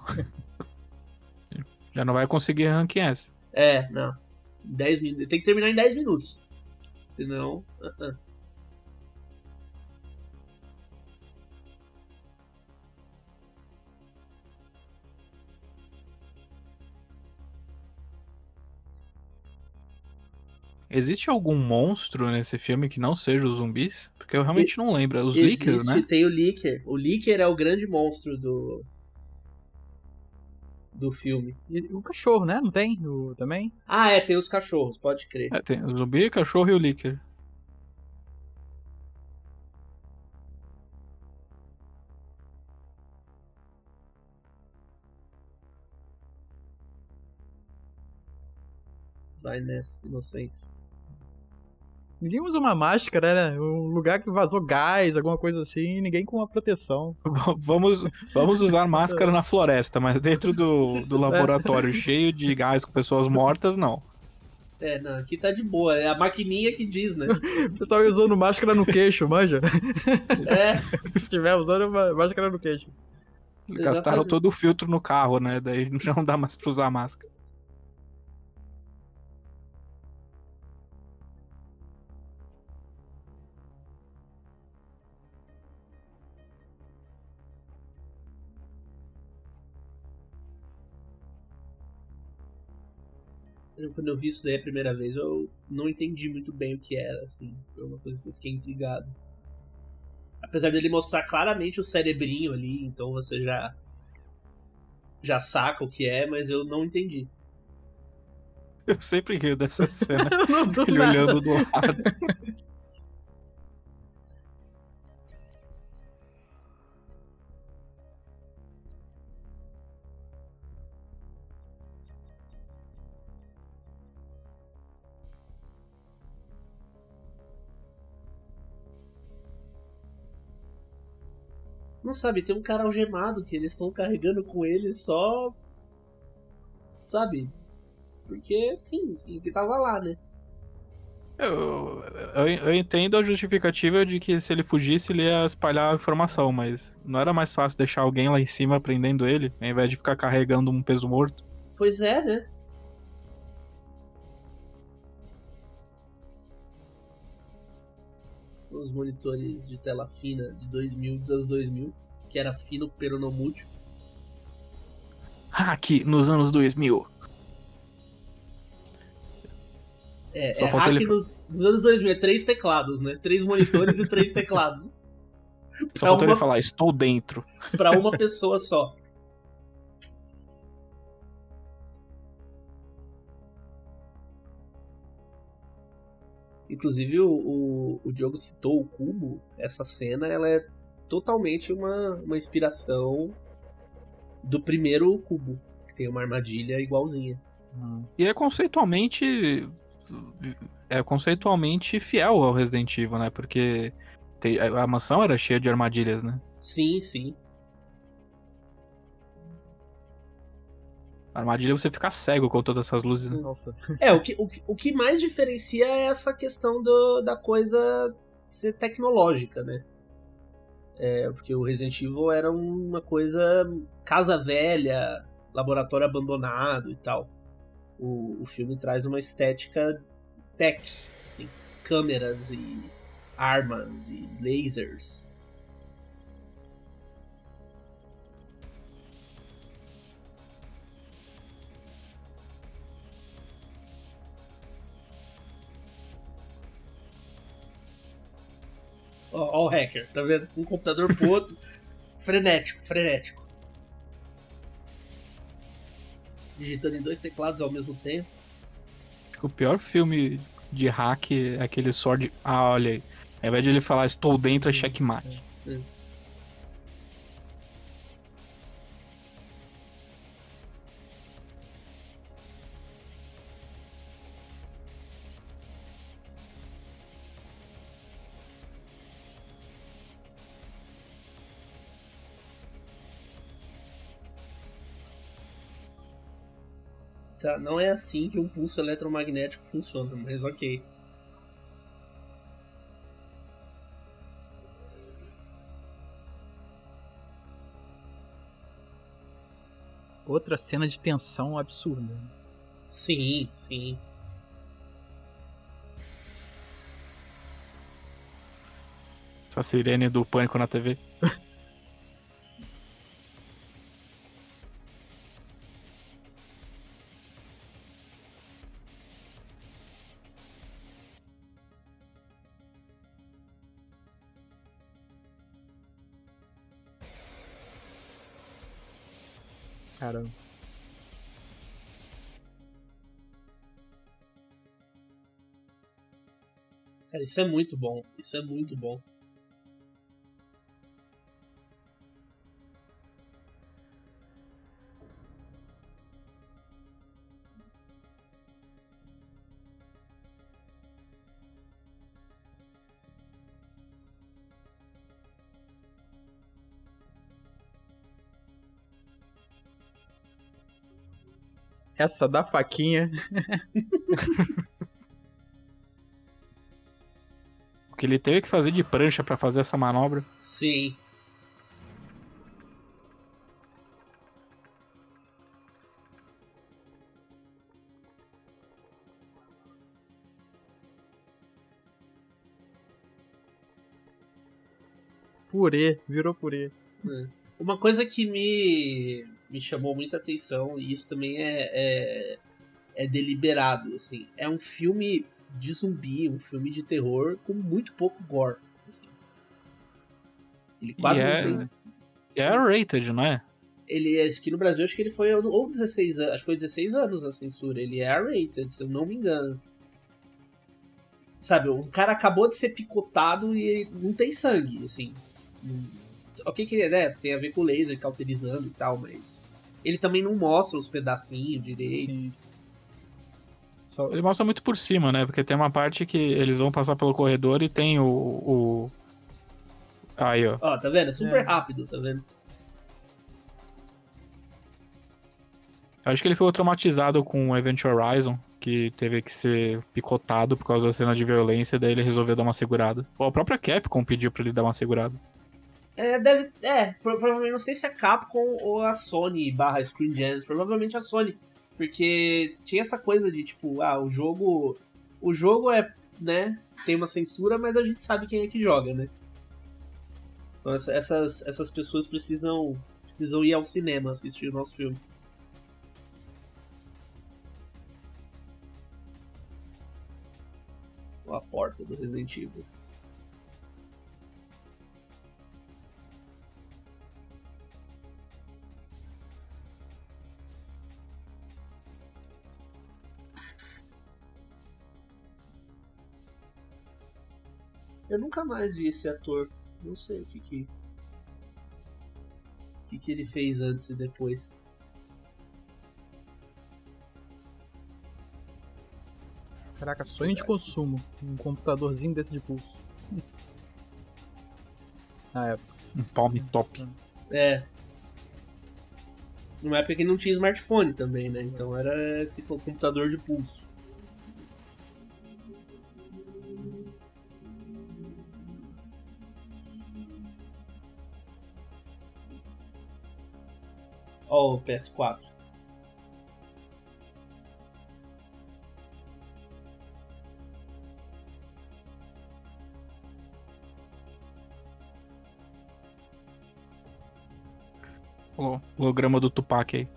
B: Já não vai conseguir ranquear essa.
D: É, não. 10 minutos. Tem que terminar em 10 minutos. Senão. Uh -uh.
B: Existe algum monstro nesse filme que não seja os zumbis? Porque eu realmente não lembro. Os Existe, Lickers, né?
D: Tem o Licker. O Licker é o grande monstro do. do filme.
C: E o cachorro, né? Não tem? O, também?
D: Ah, é, tem os cachorros, pode crer.
B: É, tem o zumbi, o cachorro e o Licker.
D: Vai nessa inocência.
C: Ninguém usa uma máscara, né? Um lugar que vazou gás, alguma coisa assim, ninguém com uma proteção.
B: vamos, vamos usar máscara na floresta, mas dentro do, do laboratório é. cheio de gás com pessoas mortas, não.
D: É, não, aqui tá de boa. É a maquininha que diz, né?
C: O pessoal usando máscara no queixo, manja?
D: É.
C: Se tiver usando máscara no queixo.
B: Gastaram Exatamente. todo o filtro no carro, né? Daí não dá mais pra usar máscara.
D: Quando eu vi isso daí a primeira vez, eu não entendi muito bem o que era, assim. Foi uma coisa que eu fiquei intrigado. Apesar dele mostrar claramente o cerebrinho ali, então você já já saca o que é, mas eu não entendi.
B: Eu sempre rio dessa cena. Ele nada. olhando do lado.
D: Não sabe, tem um cara algemado que eles estão carregando com ele só. Sabe? Porque sim, sim, que tava lá, né?
B: Eu, eu, eu, entendo a justificativa de que se ele fugisse, ele ia espalhar a informação, mas não era mais fácil deixar alguém lá em cima prendendo ele, ao invés de ficar carregando um peso morto?
D: Pois é, né? Os monitores de tela fina de 2000, dos anos 2000, que era fino peronomútil.
B: Hack nos anos 2000.
D: É, Só é hack ele... nos, nos, anos 2000, é três teclados, né? Três monitores e três teclados.
B: Só falta uma... ele falar, estou dentro.
D: Pra uma pessoa só. Inclusive, o, o, o Diogo citou o cubo. Essa cena ela é totalmente uma, uma inspiração do primeiro cubo, que tem uma armadilha igualzinha.
B: Hum. E é conceitualmente. É conceitualmente fiel ao Resident Evil, né? Porque a mansão era cheia de armadilhas, né?
D: Sim, sim.
B: Armadilha é você ficar cego com todas essas luzes. Né?
C: Nossa.
D: É, o que, o, o que mais diferencia é essa questão do, da coisa ser tecnológica, né? É, porque o Resident Evil era uma coisa casa velha, laboratório abandonado e tal. O, o filme traz uma estética tech, assim, câmeras e armas e lasers. Ó, ó o hacker, tá vendo? Um computador pro outro. frenético, frenético. digitando em dois teclados ao mesmo tempo.
B: Acho que o pior filme de hack é aquele Sword. Ah, olha aí. Ao invés de ele falar estou dentro, é checkmate.
D: É. Tá, não é assim que um pulso eletromagnético funciona, mas ok.
C: Outra cena de tensão absurda.
D: Sim, sim.
B: Essa sirene do pânico na TV.
D: Cara, isso é muito bom. Isso é muito bom.
C: Essa da faquinha.
B: que ele teve que fazer de prancha pra fazer essa manobra.
D: Sim.
C: Purê, virou purê.
D: Uma coisa que me, me chamou muita atenção, e isso também é, é, é deliberado, assim, é um filme de zumbi, um filme de terror com muito pouco gore. assim. Ele quase
B: E
D: não
B: é-
D: tem.
B: É rated, não é?
D: Ele, acho que no Brasil, acho que ele foi ou 16 anos, acho que foi 16 anos a censura. Ele é R-rated, se eu não me engano. Sabe, o cara acabou de ser picotado e não tem sangue, assim. Hum, Ok que né, tem a ver com o laser cauterizando e tal, mas... Ele também não mostra os pedacinhos direito.
C: Sim. Só...
B: Ele mostra muito por cima, né? Porque tem uma parte que eles vão passar pelo corredor e tem o. o... Aí, ó.
D: Ó, tá vendo? É super
C: É.
D: rápido, tá vendo?
B: Eu acho que ele ficou traumatizado com o Event Horizon, que teve que ser picotado por causa da cena de violência, daí ele resolveu dar uma segurada. Ou a própria Capcom pediu pra ele dar uma segurada.
D: É, deve. É, pro- provavelmente não sei se é Capcom ou a Sony barra Screen Gems, provavelmente a Sony. Porque tinha essa coisa de tipo, ah, o jogo. O jogo é, né, tem uma censura, mas a gente sabe quem é que joga, né? Então essa- essas, essas pessoas precisam. Precisam ir ao cinema assistir o nosso filme. A porta do Resident Evil. Eu nunca mais vi esse ator. Não sei o que que. O que, que ele fez antes e depois.
C: Caraca, sonho de consumo. Um computadorzinho desse de pulso. Na época.
B: Um palm top.
D: É. Numa época que não tinha smartphone também, né? Então era esse co- computador de pulso. Ó, o PS4.
B: O holograma do Tupac aí.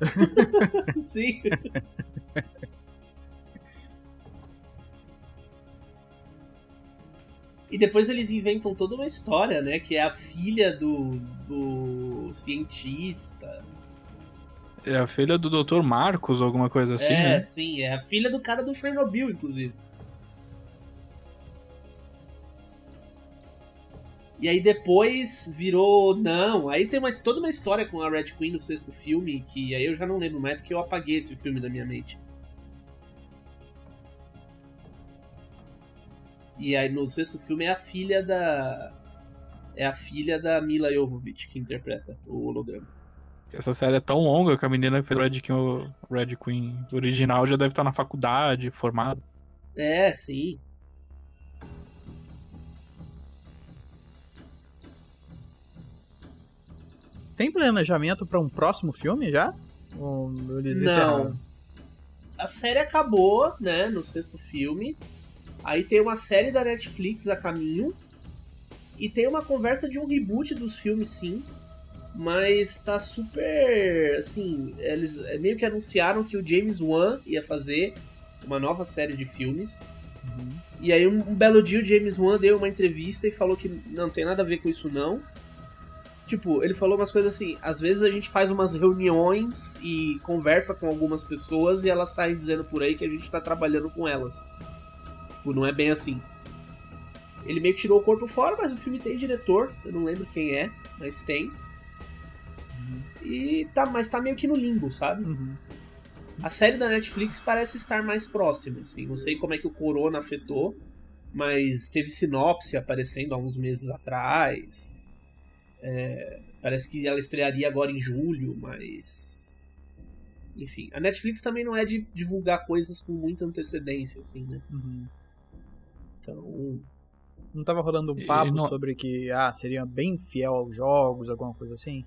D: Sim. E depois eles inventam toda uma história, né? Que é a filha do, do cientista.
B: É a filha do Dr. Marcos, alguma coisa assim,
D: é,
B: né?
D: sim, é a filha do cara do Chernobyl, inclusive. E aí depois virou. Não, aí tem uma, toda uma história com a Red Queen no sexto filme, que aí eu já não lembro mais porque eu apaguei esse filme da minha mente. E aí no sexto filme é a filha da. É a filha da Mila Jovovich que interpreta o holograma.
B: Essa série é tão longa que a menina que fez o Red Queen, o Red Queen original já deve estar na faculdade, formada.
D: É, sim.
C: Tem planejamento pra um próximo filme já? Ou eles
D: Não. A série acabou, né, no sexto filme. Aí tem uma série da Netflix a caminho. E tem uma conversa de um reboot dos filmes, sim. Mas tá super. Assim, eles meio que anunciaram que o James Wan ia fazer uma nova série de filmes.
C: Uhum.
D: E aí, um, um belo dia, o James Wan deu uma entrevista e falou que não tem nada a ver com isso, não. Tipo, ele falou umas coisas assim: às vezes a gente faz umas reuniões e conversa com algumas pessoas e elas saem dizendo por aí que a gente tá trabalhando com elas. Tipo, não é bem assim. Ele meio que tirou o corpo fora, mas o filme tem diretor, eu não lembro quem é, mas tem. E tá, mas tá meio que no limbo, sabe?
C: Uhum.
D: A série da Netflix parece estar mais próxima, assim. Não sei como é que o corona afetou, mas teve sinopse aparecendo há uns meses atrás. É, parece que ela estrearia agora em julho, mas. Enfim, a Netflix também não é de divulgar coisas com muita antecedência, assim, né?
C: Uhum.
D: Então.
C: Não tava rolando um papo
B: não-
C: sobre que ah, seria bem fiel aos jogos, alguma coisa assim?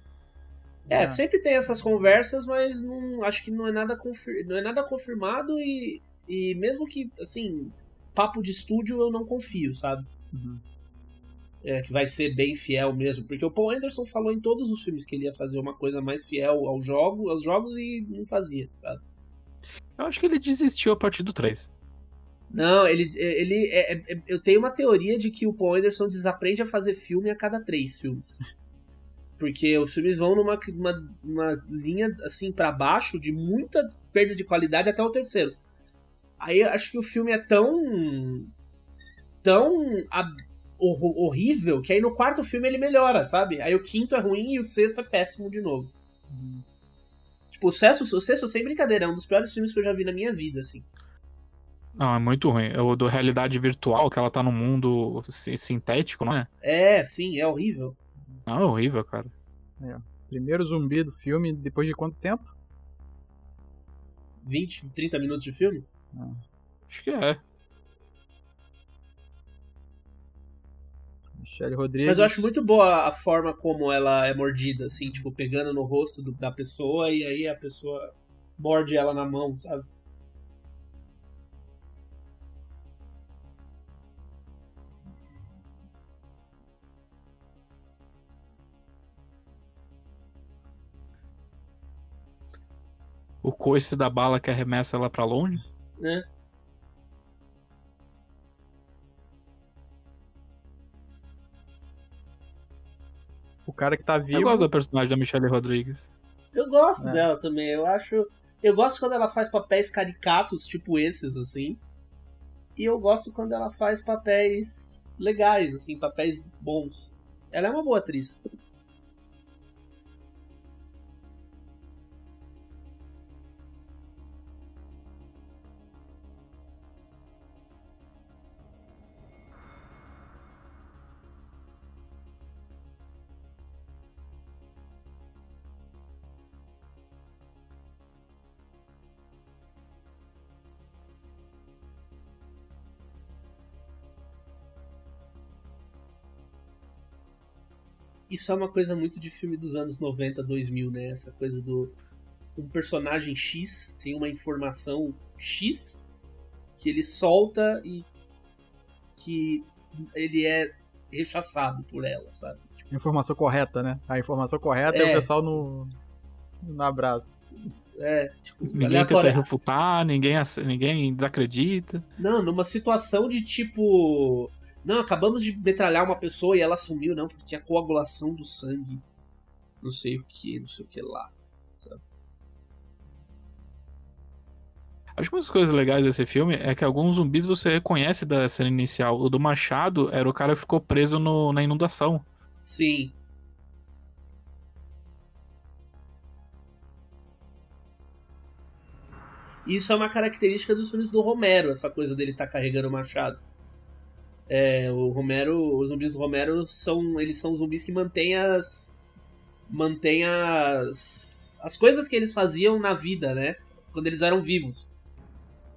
D: É,
C: Ah.
D: sempre tem essas conversas, mas não acho que não é nada, confir, não é nada confirmado e, e mesmo que, assim, papo de estúdio eu não confio, sabe?
C: Uhum.
D: É, que vai ser bem fiel mesmo. Porque o Paul Anderson falou em todos os filmes que ele ia fazer uma coisa mais fiel ao jogo, aos jogos e não fazia, sabe?
B: Eu acho que ele desistiu a partir do 3.
D: Não, ele. ele é- é- é- eu tenho uma teoria de que o Paul Anderson desaprende a fazer filme a cada três filmes. Porque os filmes vão numa uma, uma linha assim para baixo de muita perda de qualidade até o terceiro. Aí eu acho que o filme é tão. tão horrível que aí no quarto filme ele melhora, sabe? Aí o quinto é ruim e o sexto é péssimo de novo. Tipo, o sexto, o sexto, sem brincadeira, é um dos piores filmes que eu já vi na minha vida, assim.
B: Não, é muito ruim. É o do realidade virtual, que ela tá no mundo si- sintético, não é?
D: É, sim, é horrível.
B: Não, é horrível, cara.
C: Primeiro zumbi do filme, depois de quanto tempo?
D: 20, 30 minutos de filme?
B: Acho que é.
C: Michelle Rodrigues.
D: Mas eu acho muito boa a forma como ela é mordida, assim, tipo, pegando no rosto do- da pessoa e aí a pessoa morde ela na mão, sabe?
B: O coice da bala que arremessa ela pra longe.
D: Né?
C: O cara que tá vivo.
B: Eu gosto da personagem da Michelle Rodrigues.
D: Eu gosto
C: É.
D: dela também, eu acho. Eu gosto quando ela faz papéis caricatos, tipo esses, assim. E eu gosto quando ela faz papéis legais, assim, papéis bons. Ela é uma boa atriz. Isso é uma coisa muito de filme dos anos 90, 2000, né? Essa coisa do. Um personagem X tem uma informação X que ele solta e que ele é rechaçado por ela, sabe?
C: Informação correta, né? A informação correta é,
D: É.
C: o pessoal no. No abraço.
D: É, tipo,
B: Ninguém
D: aleatório.
B: tenta refutar, ninguém, ninguém desacredita.
D: Não, numa situação de tipo. Não, acabamos de metralhar uma pessoa e ela sumiu, não, porque tinha coagulação do sangue. Não sei o que, não sei o que lá. sabe?
B: Acho que uma das coisas legais desse filme é que alguns zumbis você reconhece da cena inicial. O do Machado era o cara que ficou preso no- na inundação.
D: Sim. Isso é uma característica dos filmes do Romero, essa coisa dele estar carregando o machado. É, o Romero, os zumbis do Romero são, eles são zumbis que mantêm as mantêm as as coisas que eles faziam na vida, né? Quando eles eram vivos.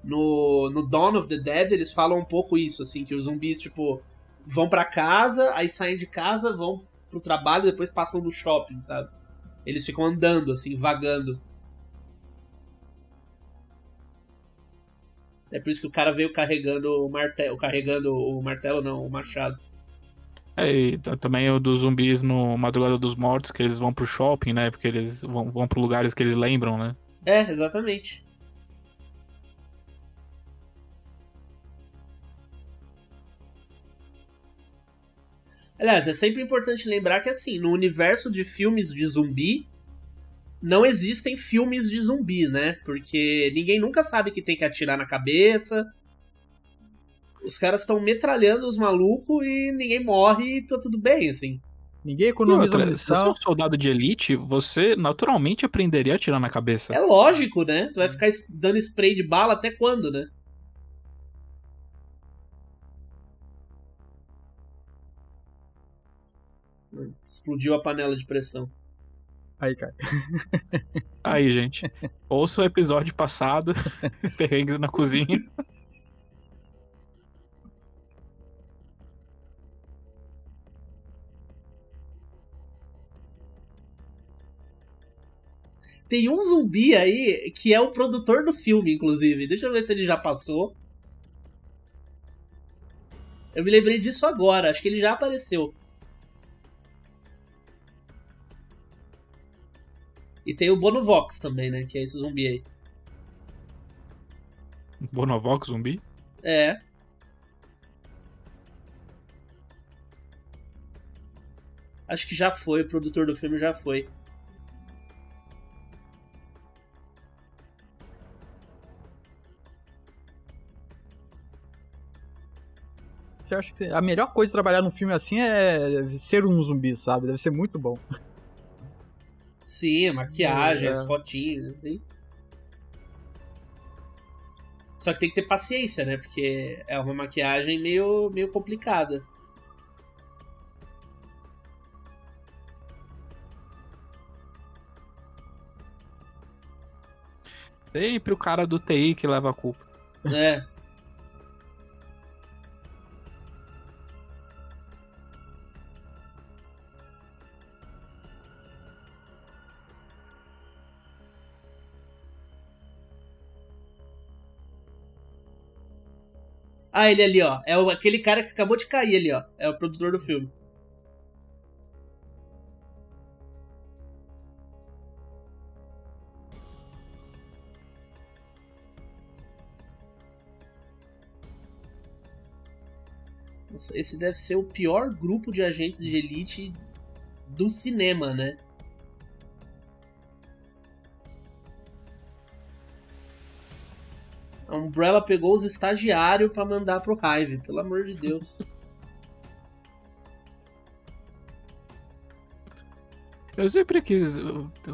D: No, no Dawn of the Dead eles falam um pouco isso, assim, que os zumbis tipo vão pra casa, aí saem de casa, vão pro trabalho, depois passam no shopping, sabe? Eles ficam andando, assim, vagando. É por isso que o cara veio carregando o martelo, carregando o martelo não, o machado.
B: É, e também o dos zumbis no Madrugada dos Mortos, que eles vão pro shopping, né? Porque eles vão, vão pro lugares que eles lembram, né?
D: É, exatamente. Aliás, é sempre importante lembrar que assim, no universo de filmes de zumbi, não existem filmes de zumbi, né? Porque ninguém nunca sabe que tem que atirar na cabeça. Os caras estão metralhando os malucos e ninguém morre e tá tudo bem, assim.
C: Ninguém economiza
B: outra, se você é
C: munição.
B: um soldado de elite, você naturalmente aprenderia a atirar na cabeça.
D: É lógico, né? Você vai ficar dando spray de bala até quando, né? Explodiu a panela de pressão.
C: Aí, cara.
B: Aí, gente. Ouça o episódio passado, Perrengues na Cozinha.
D: Tem um zumbi aí que é o produtor do filme, inclusive. Deixa eu ver se ele já passou. Eu me lembrei disso agora, acho que ele já apareceu. E tem o Bonovox também, né? Que é esse zumbi aí.
B: Bonovox zumbi.
D: É. Acho que já foi, o produtor do filme já foi.
C: Eu acho que a melhor coisa de trabalhar num filme assim é ser um zumbi, sabe? Deve ser muito bom.
D: Sim, maquiagem,
C: É.
D: as fotinhos. Né? Só que tem que ter paciência, né? Porque é uma maquiagem meio, meio complicada.
B: Sempre o cara do TI que leva a culpa.
D: É. Ah, ele ali, ó. É aquele cara que acabou de cair ali, ó. É o produtor do filme. Esse deve ser o pior grupo de agentes de elite do cinema, né? A Umbrella pegou os estagiários pra mandar pro Hive, pelo amor de Deus.
B: Eu sempre quis.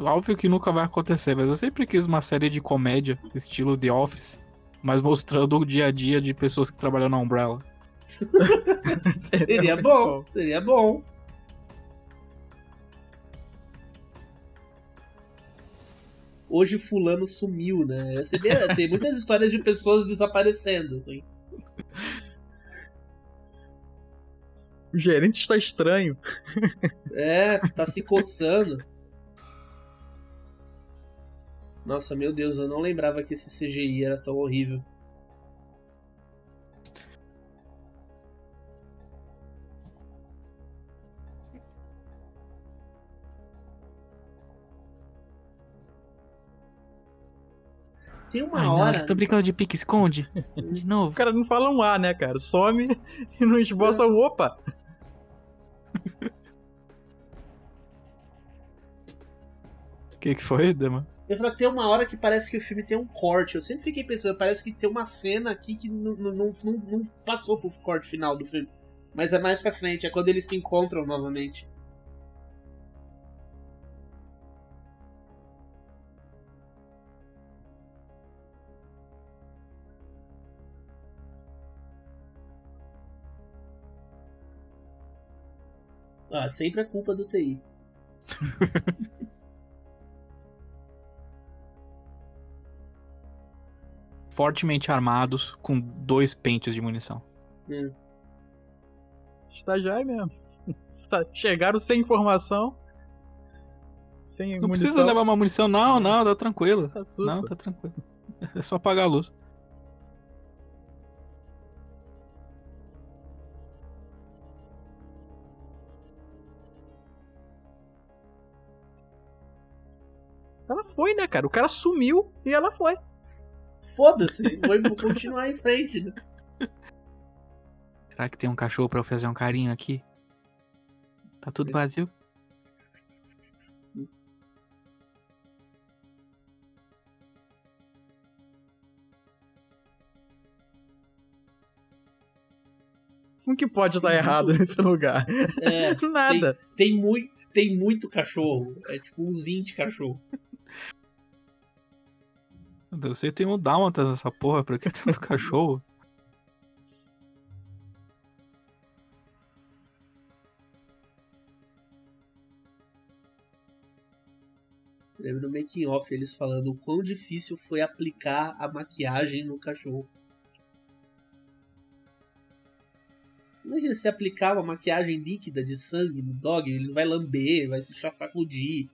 B: Óbvio que nunca vai acontecer, mas eu sempre quis uma série de comédia, estilo The Office, mas mostrando o dia a dia de pessoas que trabalham na Umbrella.
D: Seria bom, seria bom. Hoje fulano sumiu, né? Ia ser bem- Tem muitas histórias de pessoas desaparecendo, assim.
C: O gerente está estranho.
D: É, tá se coçando. Nossa, meu Deus, eu não lembrava que esse CGI era tão horrível. Tem uma
B: Ai, não,
D: hora.
B: eles estão brincando de pique-esconde. De
C: O
B: novo.
C: cara não fala um A, né, cara? Some e não esboça o opa.
B: O que, que foi, Dema?
D: Eu falo que tem uma hora que parece que o filme tem um corte. Eu sempre fiquei pensando, parece que tem uma cena aqui que não, não, não, não passou pro corte final do filme. Mas é mais pra frente, é quando eles se encontram novamente. Ah, sempre é culpa do TI.
B: Fortemente armados com dois pentes de munição.
D: Hum.
C: Estagiário mesmo. Chegaram sem informação. Sem
B: Não
C: munição.
B: precisa levar uma munição, não, não, tá tranquilo.
C: Tá.
B: Não, tá tranquilo. É só apagar a luz.
C: Foi, né, cara? O cara sumiu e ela foi.
D: Foda-se, vou continuar em frente. Né?
B: Será que tem um cachorro pra eu fazer um carinho aqui? Tá tudo vazio?
C: O que pode estar errado nesse lugar?
D: É,
C: Nada.
D: tem, muito, tem muito cachorro. É tipo uns 20 cachorros.
B: Meu Deus, você tem um dálmata nessa porra, por que tanto cachorro?
D: Lembro no making off eles falando o quão difícil foi aplicar a maquiagem no cachorro. Imagina se aplicar uma maquiagem líquida de sangue no dog, ele vai lamber, vai se sacudir.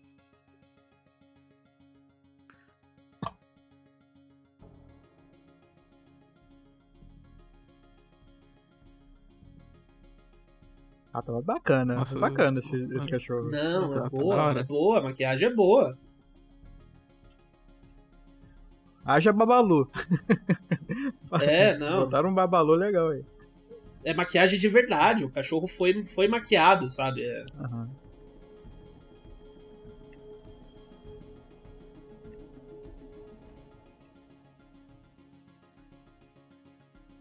C: Ah, tava bacana.
B: Nossa,
C: bacana esse, esse cachorro.
D: Não,
B: Tá-
D: é
B: tá
D: boa,
B: da hora.
D: é boa, a maquiagem é boa.
C: Haja babalu.
D: É, não.
C: Botaram um babalu legal aí.
D: É maquiagem de verdade, o cachorro foi, foi maquiado, sabe? É,
C: Aham.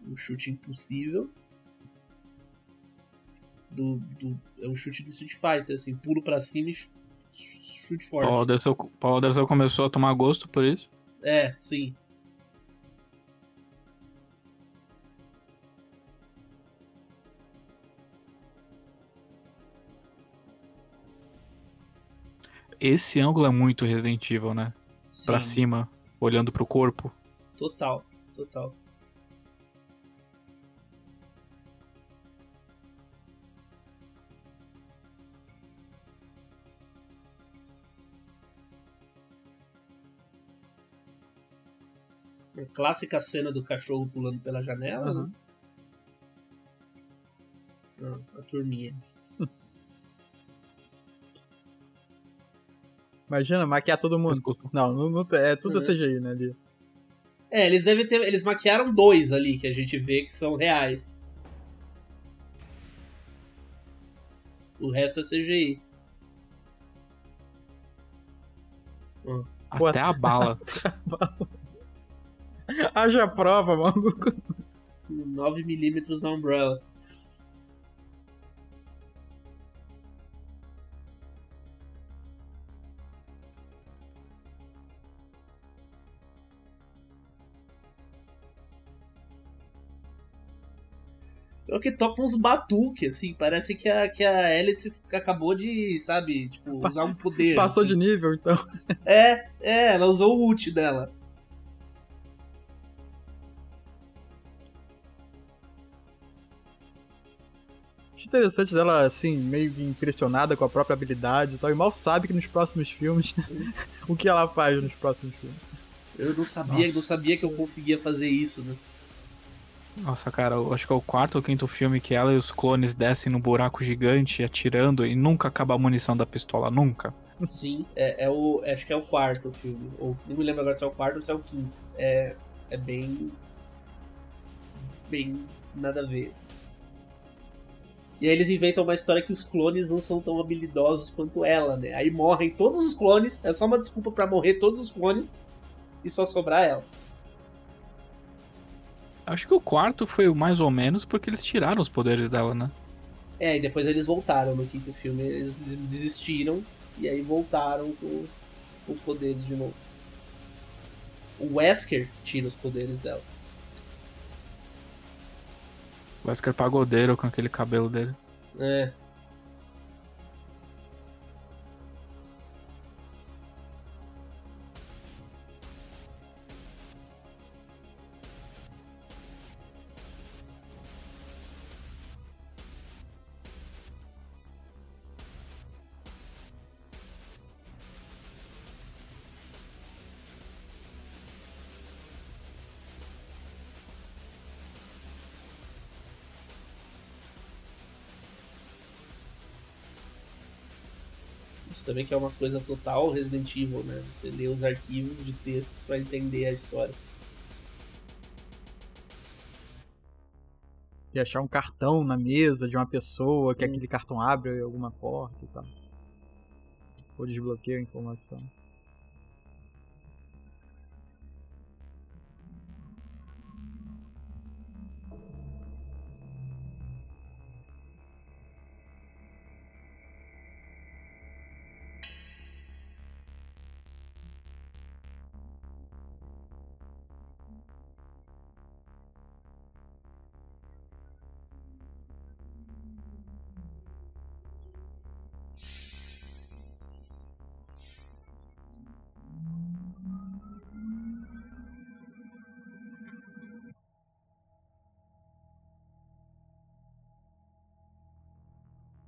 D: um chute impossível. Do, do, é um chute do Street Fighter, assim, puro pra cima e ch- chute forte.
B: Paul Anderson, Paul Anderson começou a tomar gosto por isso.
D: É, sim.
B: Esse ângulo é muito Resident Evil, né? Pra
D: sim.
B: cima, olhando pro corpo.
D: Total, total. Clássica cena do cachorro pulando pela janela,
C: Aham.
D: né? Ah, a turminha.
C: Imagina, maquiar todo mundo. Não, não, não- é tudo
D: Uhum.
C: CGI, né? Ali.
D: É, eles devem ter. Eles maquiaram dois ali que a gente vê que são reais. O resto é CGI.
C: Pô,
B: Até a bala.
C: Haja prova, maluco.
D: 9mm da Umbrella. O que toca uns batuques, assim. Parece que a, que a Alice acabou de, sabe, tipo, usar um poder.
C: Passou
D: assim.
C: de nível, então.
D: É, é, ela usou o ult dela.
C: Acho interessante dela, assim, meio que impressionada com a própria habilidade e tal. E mal sabe que nos próximos filmes. o que ela faz nos próximos filmes.
D: Eu não sabia,
B: Nossa.
D: não sabia que eu conseguia fazer isso, né?
B: Nossa, cara, eu acho que é o quarto ou quinto filme que ela e os clones descem no buraco gigante atirando e nunca acaba a munição da pistola, nunca.
D: Sim, é, é o. Acho que é o quarto filme. Ou não me lembro agora se é o quarto ou se é o quinto. É, é bem. Bem nada a ver. E aí eles inventam uma história que os clones não são tão habilidosos quanto ela, né? Aí morrem todos os clones, é só uma desculpa para morrer todos os clones e só sobrar ela.
B: Acho que o quarto foi o mais ou menos porque eles tiraram os poderes dela, né?
D: É, e depois eles voltaram no quinto filme, eles desistiram e aí voltaram com, com os poderes de novo. O Wesker tira os poderes dela.
B: Wesker pagodeiro com aquele cabelo dele.
D: É. Também que é uma coisa total Resident Evil, né? Você lê os arquivos de texto para entender a história.
C: E achar um cartão na mesa de uma pessoa, que hum. aquele cartão abre alguma porta e tal. Ou desbloqueia a informação.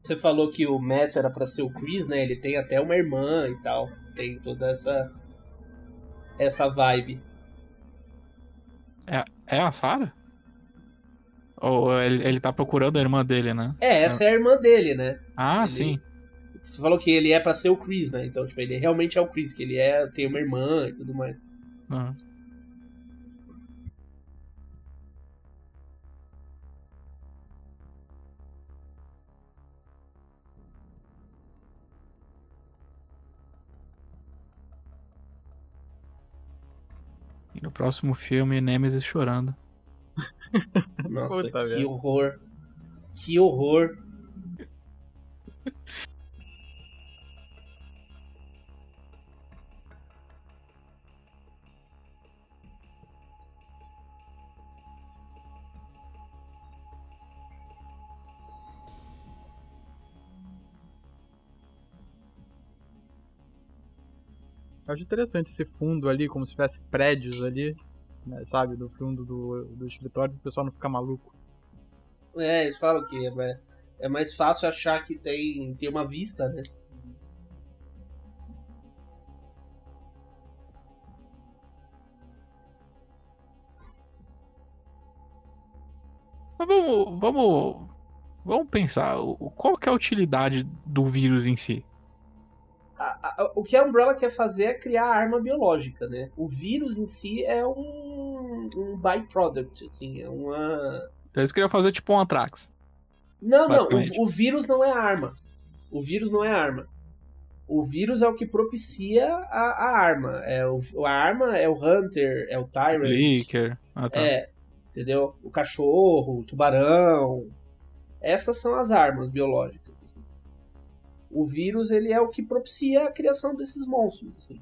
C: Você falou que o Matt era para ser o Chris, né? Ele tem até uma irmã e tal. Tem toda essa essa vibe.
B: É, é a Sarah? Ou ele, ele tá procurando a irmã dele, né?
D: É, essa é, é a irmã dele, né?
B: Ah,
D: ele,
B: sim.
D: Você falou que ele é para ser o Chris, né? Então, tipo, ele realmente é o Chris, que ele é, tem uma irmã e tudo mais.
B: Uhum. E no próximo filme, Nemesis chorando.
D: Nossa, Puta que velho. horror. Que horror.
C: Eu acho interessante esse fundo ali, como se tivesse prédios ali, né, sabe? Do fundo do, do escritório, para o pessoal não ficar maluco.
D: É, eles falam que é, é mais fácil achar que tem, tem uma vista, né?
B: Vamos, vamos, vamos pensar, qual que é a utilidade do vírus em si?
D: A, a, o que a Umbrella quer fazer é criar arma biológica, né? O vírus em si é um, um byproduct, assim, é uma...
B: Eles queriam fazer tipo um Anthrax.
D: Não, não, o, o, vírus não é arma. O vírus não é arma. O vírus é o que propicia a, a arma. É o, a arma é o Hunter, é o Tyrant.
B: Licker.
D: Ah, tá. É, entendeu? O cachorro, o tubarão. Essas são as armas biológicas. O vírus ele é o que propicia a criação desses monstros. Assim.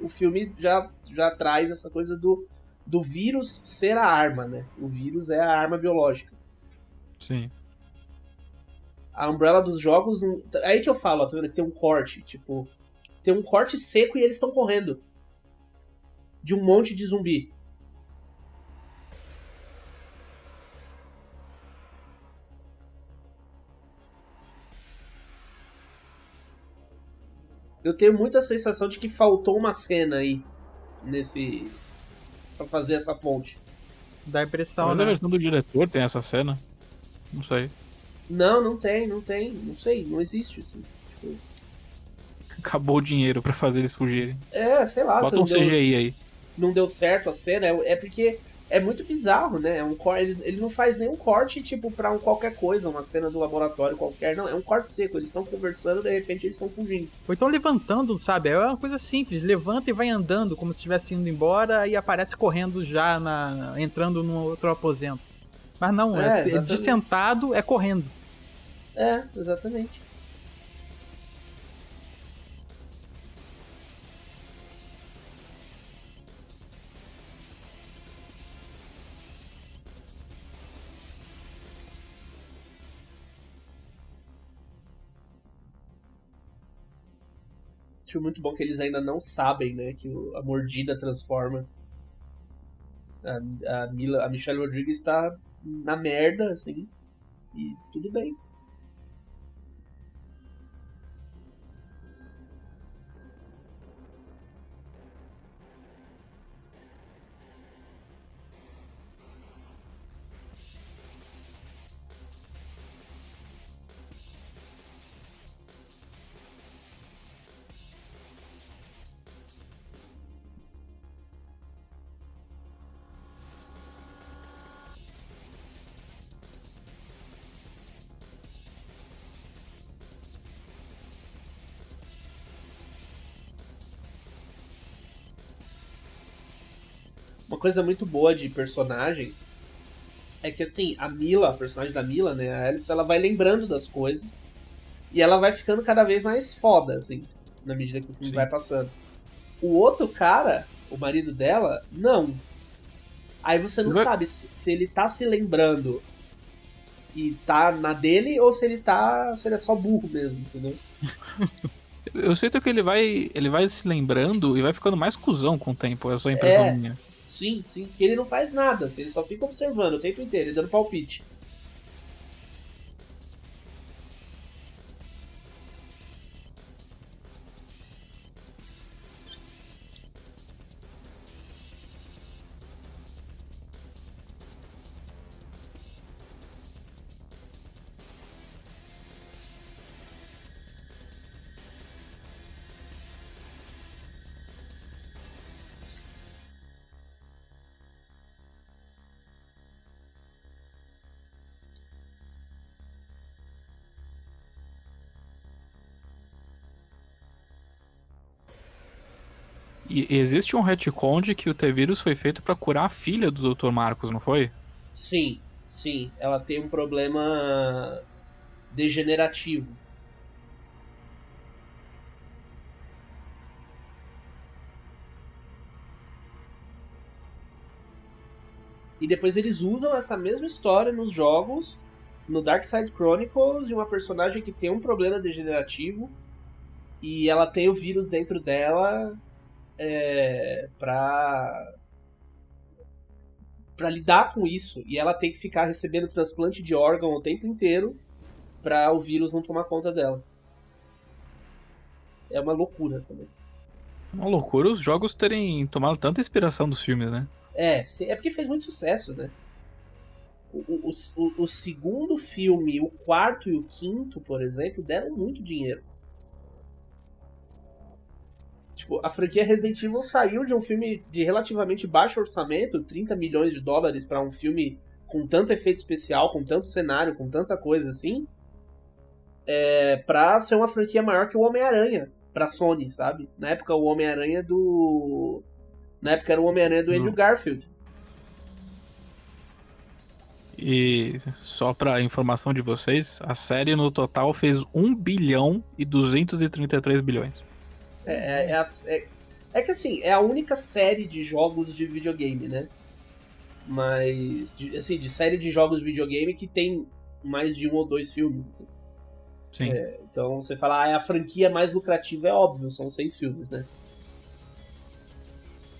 D: O filme já, já traz essa coisa do, do vírus ser a arma, né? O vírus é a arma biológica.
B: Sim.
D: A Umbrella dos jogos. Aí que eu falo, ó, tá vendo? Tem um corte. Tipo, tem um corte seco e eles estão correndo. De um monte de zumbi. Eu tenho muita sensação de que faltou uma cena aí nesse para fazer essa ponte.
C: Dá impressão,
B: Mas
C: né?
B: a versão do diretor tem essa cena? Não sei.
D: Não, não tem, não tem, não sei, não existe assim. Tipo...
B: Acabou o dinheiro para fazer eles fugirem.
D: É, sei lá.
B: Bota um
D: deu,
B: CGI aí.
D: Não deu certo a cena, é, é porque é muito bizarro, né? É um ele, ele não faz nenhum corte, tipo, pra um qualquer coisa, uma cena do laboratório qualquer. Não, é um corte seco. Eles estão conversando, de repente eles estão fugindo.
C: Ou então levantando, sabe? É uma coisa simples. Levanta e vai andando como se estivesse indo embora e aparece correndo já, na... entrando no outro aposento. Mas não, é, é de sentado é correndo.
D: É, exatamente. Acho muito bom que eles ainda não sabem, né, que a mordida transforma. A, a, Mila, a Michelle Rodrigues tá na merda, assim, e tudo bem. Coisa muito boa de personagem é que, assim, a Mila, a personagem da Mila, né, a Alice, ela vai lembrando das coisas e ela vai ficando cada vez mais foda, assim, na medida que o filme Sim. vai passando. O outro cara, o marido dela, não. Aí você não sabe se, se ele tá se lembrando e tá na dele ou se ele tá. se ele é só burro mesmo, entendeu?
B: Eu sinto que ele vai. ele vai se lembrando e vai ficando mais cuzão com o tempo, é só a impressão
D: é,
B: minha.
D: Sim, sim. Ele não faz nada, assim, ele só fica observando o tempo inteiro, dando palpite.
B: E existe um retcon de que o T-Vírus foi feito para curar a filha do Dr. Marcos, não foi?
D: Sim, sim. Ela tem um problema degenerativo. E depois eles usam essa mesma história nos jogos, no Dark Side Chronicles, de uma personagem que tem um problema degenerativo e ela tem o vírus dentro dela é, para para lidar com isso e ela tem que ficar recebendo transplante de órgão o tempo inteiro para o vírus não tomar conta dela. É uma loucura também.
B: Uma loucura os jogos terem tomado tanta inspiração dos filmes, né?
D: É, é porque fez muito sucesso, né? O, o, o, o segundo filme, o quarto e o quinto, por exemplo, deram muito dinheiro. Tipo, a franquia Resident Evil saiu de um filme de relativamente baixo orçamento, 30 milhões de dólares para um filme com tanto efeito especial, com tanto cenário, com tanta coisa assim, é, pra ser uma franquia maior que o Homem-Aranha pra Sony, sabe? Na época o Homem-Aranha do. Na época era o Homem-Aranha do Andrew Garfield.
B: E só para informação de vocês, a série no total fez 1 bilhão e 233 bilhões.
D: É, é, é, é, é, que assim, é a única série de jogos de videogame, né? Mas, de, assim, de série de jogos de videogame que tem mais de um ou dois filmes, assim.
B: Sim.
D: É, então você fala, ah, é a franquia mais lucrativa, é óbvio, são seis filmes, né?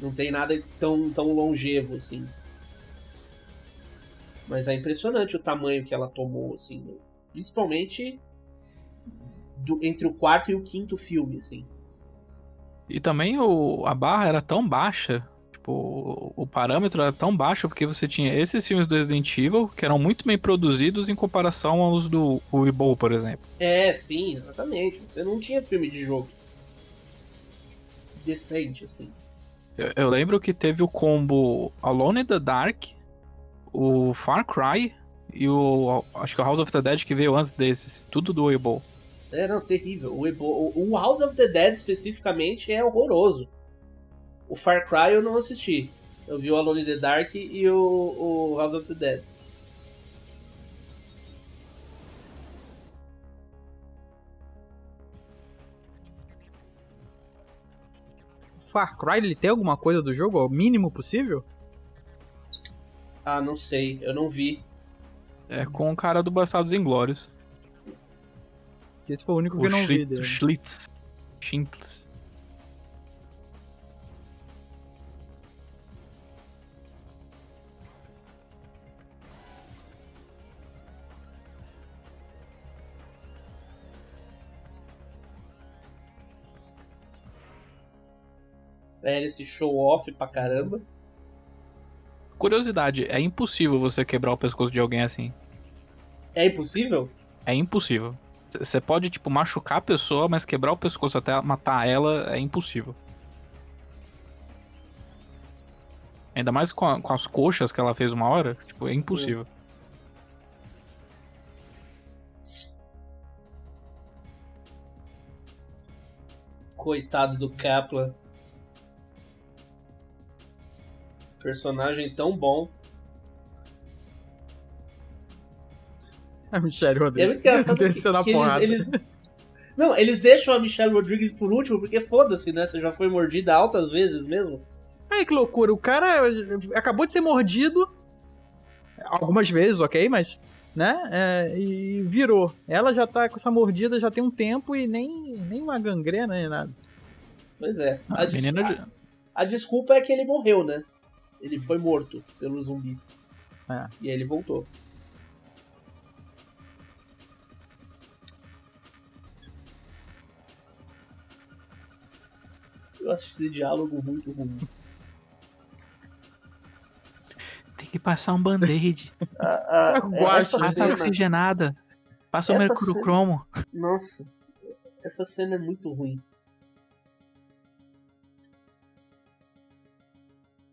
D: Não tem nada tão, tão longevo, assim. Mas é impressionante o tamanho que ela tomou, assim. Principalmente do, entre o quarto e o quinto filme, assim.
B: E também o, a barra era tão baixa, tipo, o, o parâmetro era tão baixo porque você tinha esses filmes do Resident Evil que eram muito bem produzidos em comparação aos do Weeble, por exemplo.
D: É, sim, exatamente. Você não tinha filme de jogo decente, assim.
B: Eu, eu lembro que teve o combo Alone in the Dark, o Far Cry e o. Acho que o House of the Dead que veio antes desses. Tudo do Weibo.
D: É, não, terrível. O, Ebo- o House of the Dead especificamente é horroroso. O Far Cry eu não assisti. Eu vi o Alone in the Dark e o, o House of the Dead.
C: Far Cry, ele tem alguma coisa do jogo? O mínimo possível?
D: Ah, não sei, eu não vi.
B: É com o cara do Bastardos Inglórios.
C: Que esse foi o único que
B: O
C: eu não vi
B: Schlitz.
C: dele.
B: O Schlitz. Schlitz.
D: É esse show off pra caramba.
B: Curiosidade, é impossível você quebrar o pescoço de alguém assim.
D: É impossível?
B: É impossível. Você pode, tipo, machucar a pessoa, mas quebrar o pescoço até matar ela é impossível. Ainda mais com, a- com as coxas que ela fez uma hora, tipo, é impossível.
D: Coitado do Kaplan. Personagem tão bom.
C: A Michelle
D: E é
C: Rodrigues.
D: muito
C: Desceu na
D: que eles,
C: porrada.
D: eles- Não, eles deixam a Michelle Rodrigues por último, porque foda-se, né? Você já foi mordida altas vezes mesmo.
C: Ai, que loucura. O cara acabou de ser mordido. Algumas vezes, ok, mas. Né? É, e virou. Ela já tá com essa mordida já tem um tempo e nem, nem uma gangrena nem nada.
D: Pois é.
B: A
D: A, des-
B: menina de-
D: a- a desculpa é que ele morreu, né? Ele foi morto pelos zumbis.
C: É.
D: E aí ele voltou. Eu acho esse diálogo muito ruim.
B: Tem que passar um band-aid. Passa
D: cena-
B: oxigenada. Passa o mercúrio
D: cena-
B: cromo.
D: Nossa, essa cena é muito ruim.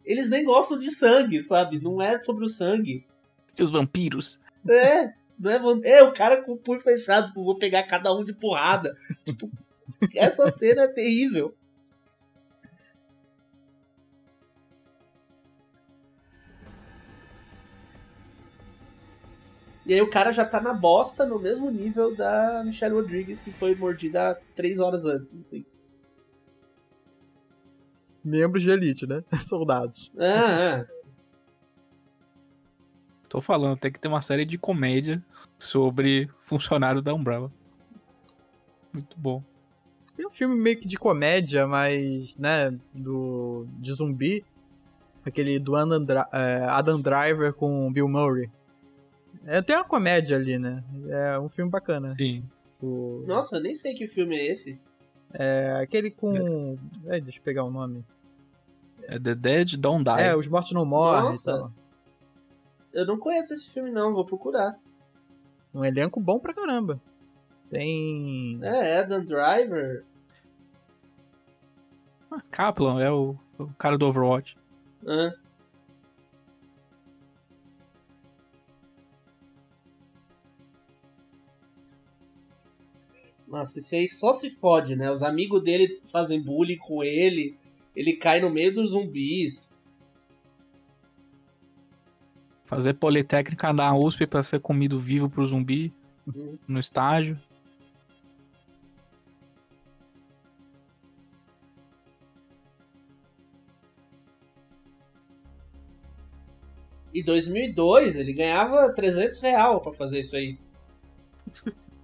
D: Eles nem gostam de sangue, sabe? Não é sobre o sangue.
B: Seus vampiros.
D: É, não é, vam- é o cara com o punho fechado, tipo, vou pegar cada um de porrada. Tipo, essa cena é terrível. E aí o cara já tá na bosta no mesmo nível da Michelle Rodrigues, que foi mordida três horas antes, assim.
C: Membros de elite, né? Soldados.
D: Ah, ah.
B: Tô falando, tem que ter uma série de comédia sobre funcionários da Umbrella. Muito bom.
C: Tem um filme meio que de comédia, mas, né, do de zumbi. Aquele do Adam, Dri- é, Adam Driver com Bill Murray. É, tem uma comédia ali, né? É um filme bacana.
B: Sim.
C: O-
D: Nossa, eu nem sei que filme é esse.
C: é aquele com. É, deixa eu pegar o nome.
B: É The Dead Don't Die.
C: É, Os Mortos Não Morrem.
D: Nossa.
C: e tal.
D: Eu não conheço esse filme, não, vou procurar.
C: Um elenco bom pra caramba. Tem.
D: É, Adam Driver.
B: Ah, Kaplan é o, o cara do Overwatch.
D: Ah. Nossa, esse aí só se fode, né? Os amigos dele fazem bullying com ele. Ele cai no meio dos zumbis.
B: Fazer politécnica na USP pra ser comido vivo pro zumbi
D: Uhum.
B: no estágio.
D: E 2002 ele ganhava 300 real pra fazer isso aí.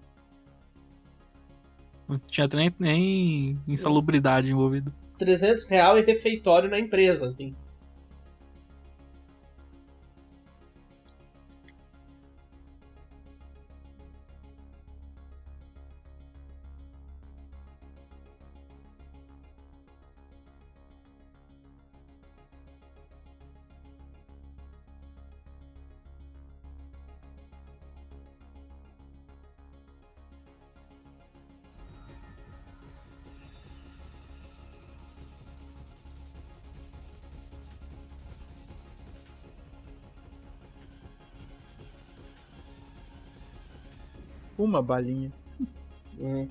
B: Não tinha nem, nem insalubridade envolvida.
D: 300 real e refeitório na empresa, assim.
C: Uma balinha.
D: Hum.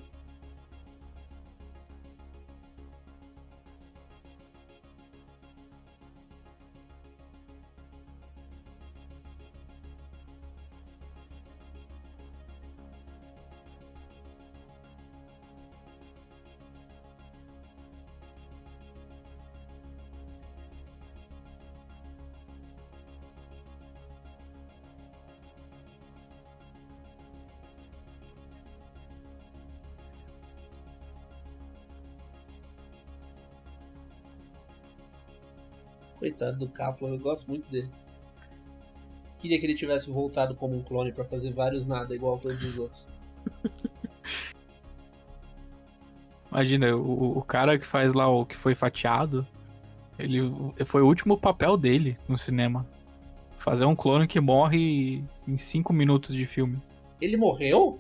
D: Coitado do Kaplan, eu gosto muito dele. Queria que ele tivesse voltado como um clone pra fazer vários nada igual a todos os outros.
B: Imagina, o, o cara que faz lá o que foi fatiado, ele foi o último papel dele no cinema. Fazer um clone que morre em 5 minutos de filme.
D: Ele morreu?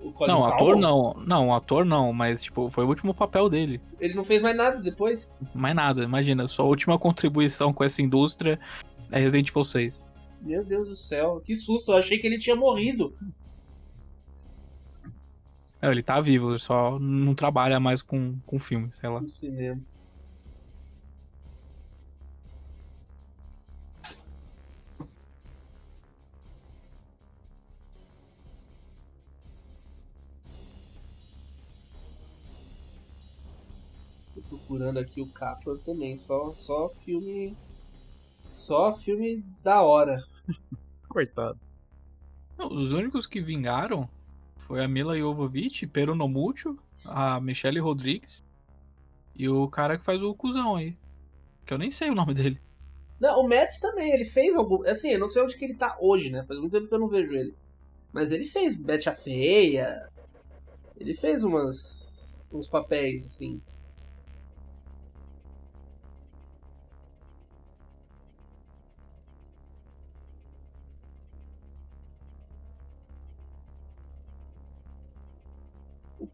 D: O Colin
B: Não,
D: Salmon?
B: ator não. Não, ator não, mas tipo, foi o último papel dele.
D: Ele não fez mais nada depois?
B: Mais nada, imagina. Sua última contribuição com essa indústria é Resident Evil 6.
D: Meu Deus do céu, que susto, eu achei que ele tinha morrido.
B: Não, ele tá vivo, ele só não trabalha mais com, com filme, sei lá.
D: No cinema. Procurando aqui o Kaplan também, só, só filme. Só filme da hora.
C: Coitado.
B: Não, os únicos que vingaram foi a Mila Jovovich, Pero no Mucho, a Michelle Rodrigues e o cara que faz o cuzão aí. Que eu nem sei o nome dele.
D: Não, o Matt também, ele fez algum. Assim, eu não sei onde que ele tá hoje, né? Faz muito tempo que eu não vejo ele. Mas ele fez Betty a Feia. Ele fez umas. uns papéis, assim.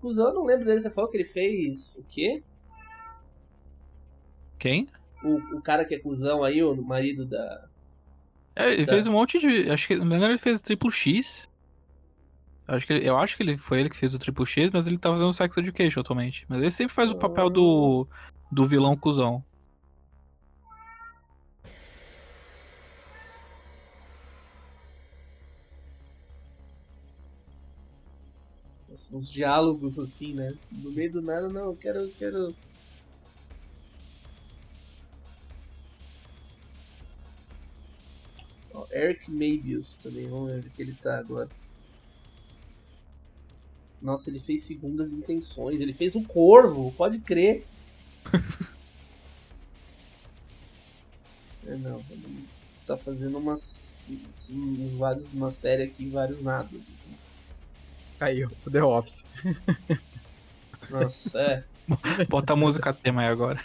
D: O cuzão, eu não lembro dele. Você falou que ele fez o quê?
B: Quem?
D: O, o cara que é cuzão aí, o marido da.
B: É, ele
D: Tá.
B: fez um monte de. Acho que, não me engano, ele fez o Triplo X. Acho que ele- eu acho que ele foi ele que fez o Triplo X, mas ele tá fazendo Sex Education atualmente. Mas ele sempre faz o papel do, do vilão cuzão.
D: Uns diálogos assim, né? No meio do nada, não, eu quero, eu quero. Eric Mabius também, vamos ver onde que ele tá agora. Nossa, ele fez segundas intenções, ele fez o Corvo, pode crer. é não, ele tá fazendo umas, uns vários, uma série aqui, vários nadas. Assim.
C: O The Office.
D: Nossa, é.
B: Bota a música tema aí agora.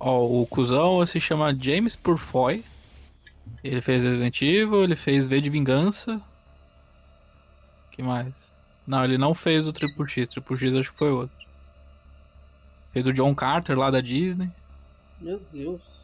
B: Ó, o cuzão se chama James Purfoy. Ele fez Resident Evil, ele fez V de Vingança. que mais? Não, ele não fez o Triple X. Triple X acho que foi outro. Fez o John Carter lá da Disney.
D: Meu Deus.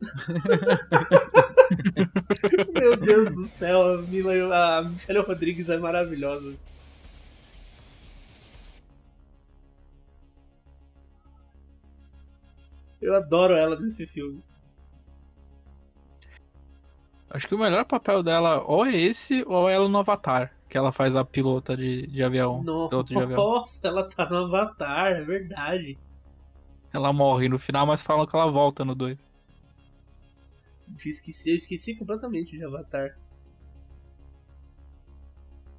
D: Céu, a, Mila, a Michelle Rodrigues é maravilhosa. Eu adoro ela nesse filme.
B: Acho que o melhor papel dela ou é esse ou é ela no Avatar, que ela faz a pilota de, de avião. piloto de avião.
D: Nossa, ela tá no Avatar, é verdade.
B: Ela morre no final, mas falam que ela volta no 2.
D: Esqueci, eu esqueci completamente de Avatar.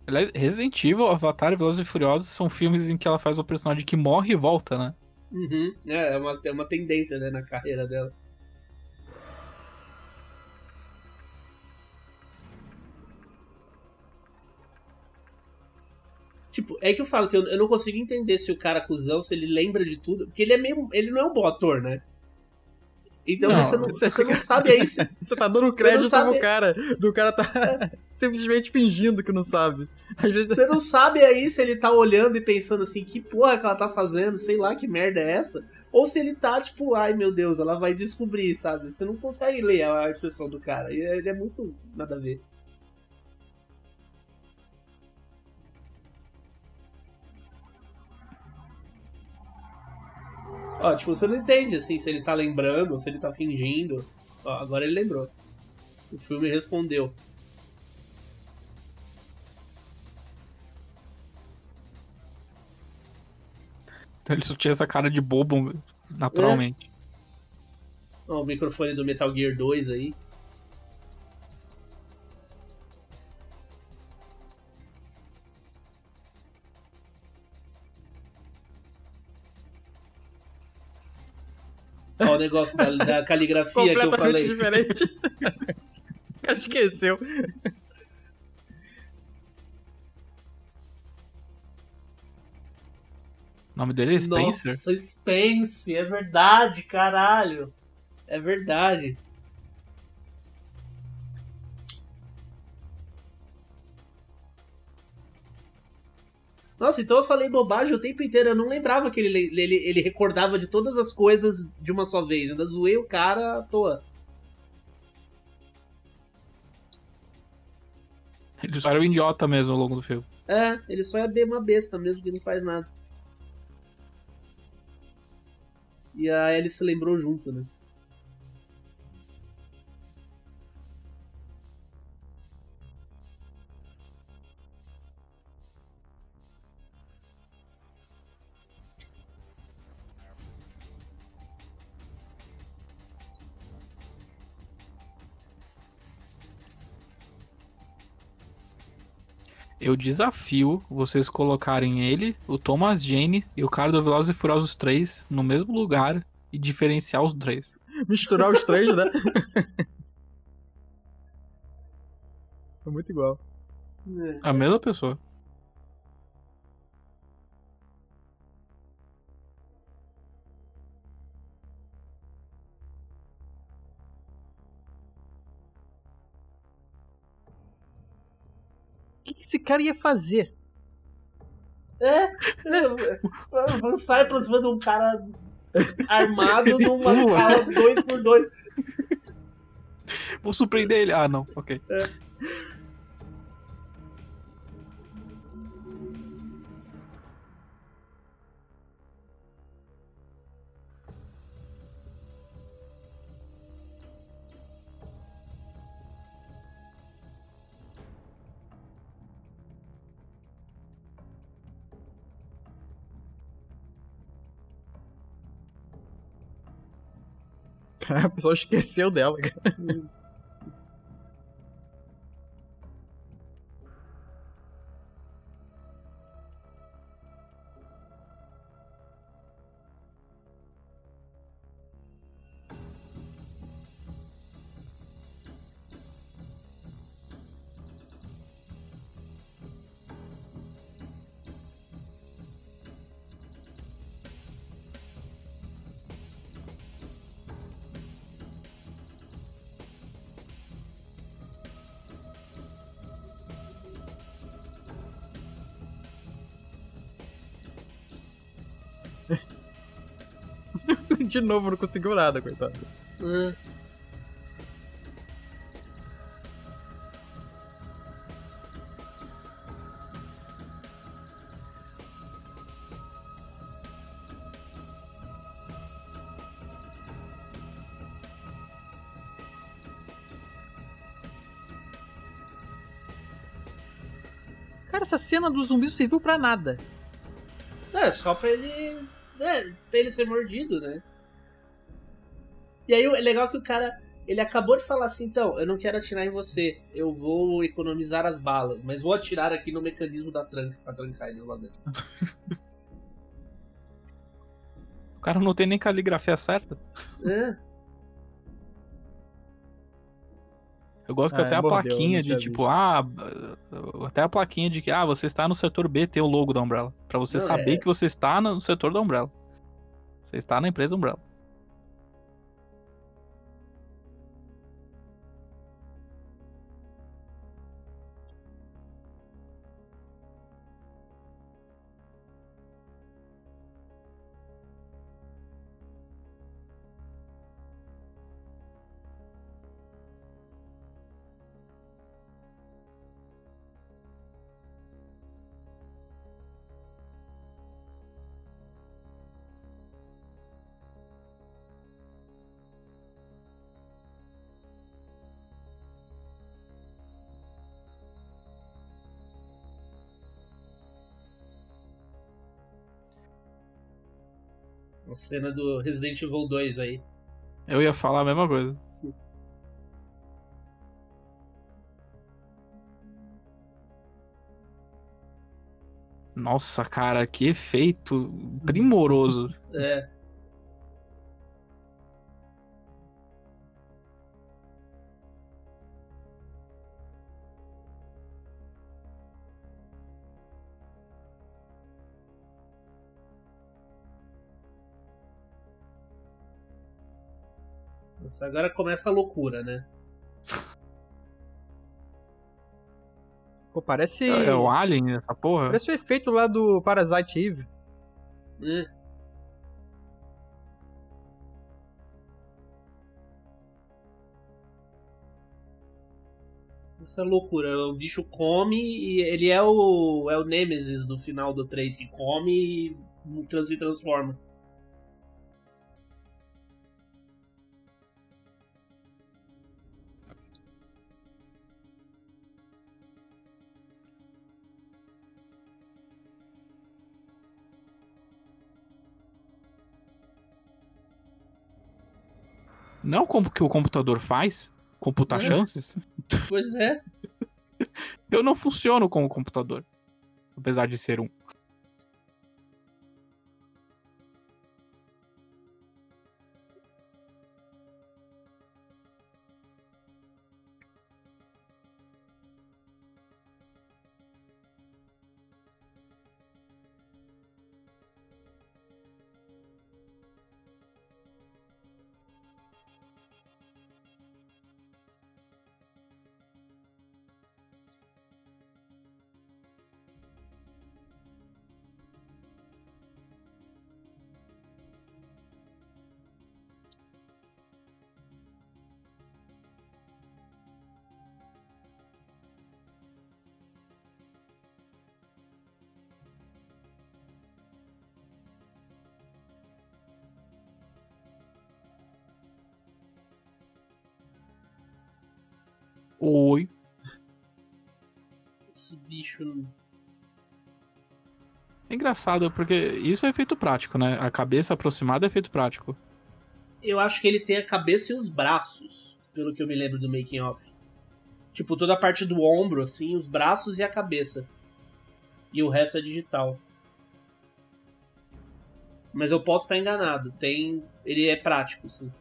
B: Aliás, Resident Evil, Avatar e Velozes e Furiosos são filmes em que ela faz uma personagem que morre e volta, né?
D: Uhum. É, é uma, é uma tendência, né, na carreira dela. Tipo, é que eu falo que eu, eu não consigo entender se o cara cuzão, se ele lembra de tudo. Porque ele é mesmo Ele não é um bom ator, né? Então
C: não,
D: você, não,
C: você,
D: você não sabe aí. Se,
C: você tá dando crédito pro cara. Do cara tá. É simplesmente fingindo que não sabe. Vezes
D: Você não sabe aí se ele tá olhando e pensando assim, que porra que ela tá fazendo, sei lá que merda é essa. Ou se ele tá tipo, ai meu Deus, ela vai descobrir, sabe? Você não consegue ler a expressão do cara. E ele é muito nada a ver. Ó, tipo, você não entende assim se ele tá lembrando se ele tá fingindo. Ó, agora ele lembrou. O filme respondeu.
B: Ele só tinha essa cara de bobo naturalmente.
D: Ó, o microfone do Metal Gear 2 aí. Ó, o negócio da, da caligrafia que eu
C: completamente
D: falei.
C: diferente. o cara esqueceu.
B: O nome dele é Spencer?
D: Nossa, Spence, é verdade, caralho. É verdade. Nossa, então eu falei bobagem o tempo inteiro. Eu não lembrava que ele, ele, ele recordava de todas as coisas de uma só vez. Eu ainda zoei o cara à toa.
B: Ele só era um idiota mesmo ao longo do filme.
D: É, ele só é bem uma besta mesmo, que não faz nada. E a Ellie se lembrou junto, né?
B: Eu desafio vocês colocarem ele, o Thomas Jane e o cara do Velozes e Furiosos 3 no mesmo lugar e diferenciar os três.
C: Misturar os três, né? É muito igual.
D: É.
B: A mesma pessoa.
C: Esse cara ia fazer?
D: É, é, sai pra cima de um cara armado numa
C: Pula.
D: sala 2x2.
B: Vou surpreender ele. Ah, não, ok.
C: Cara, a pessoa esqueceu dela. cara. De novo, não conseguiu nada, coitado.
D: É.
C: Cara, essa cena do zumbi não serviu pra nada.
D: É, só pra ele. É, pra ele ser mordido, né? E aí é legal que o cara. Ele acabou de falar assim, então, eu não quero atirar em você, eu vou economizar as balas, mas vou atirar aqui no mecanismo da tranca pra trancar eles lá dentro.
B: O cara não tem nem caligrafia certa.
D: É.
B: Eu gosto que
C: Ah,
B: até a
C: mordeu,
B: plaquinha de tipo,
C: visto.
B: ah, até a plaquinha de que ah, você está no setor B tem o logo da Umbrella, Pra você
D: Não,
B: saber
D: é-
B: que você está no setor da Umbrella. Você está na empresa Umbrella.
D: Cena do Resident Evil 2 aí.
B: Eu ia falar a mesma coisa. Nossa, cara, que efeito primoroso.
D: É. Nossa, agora começa a loucura, né?
C: Pô, parece.
B: É, é o Alien, essa porra?
C: Parece o efeito lá do Parasite Eve.
D: É. Essa loucura, o bicho come e ele é o é o Nemesis do final do 3 que come e se transforma.
B: Não como que o computador faz? Computar
D: É.
B: chances?
D: Pois é.
B: Eu não funciono como computador. Apesar de ser um. Oi.
D: Esse bicho.
B: É engraçado, porque isso é efeito prático, né? A cabeça aproximada é efeito prático.
D: Eu acho que ele tem a cabeça e os braços, pelo que eu me lembro do making off. Tipo, toda a parte do ombro, assim, os braços e a cabeça. E o resto é digital. Mas eu posso estar enganado. Tem. Ele é prático, sim.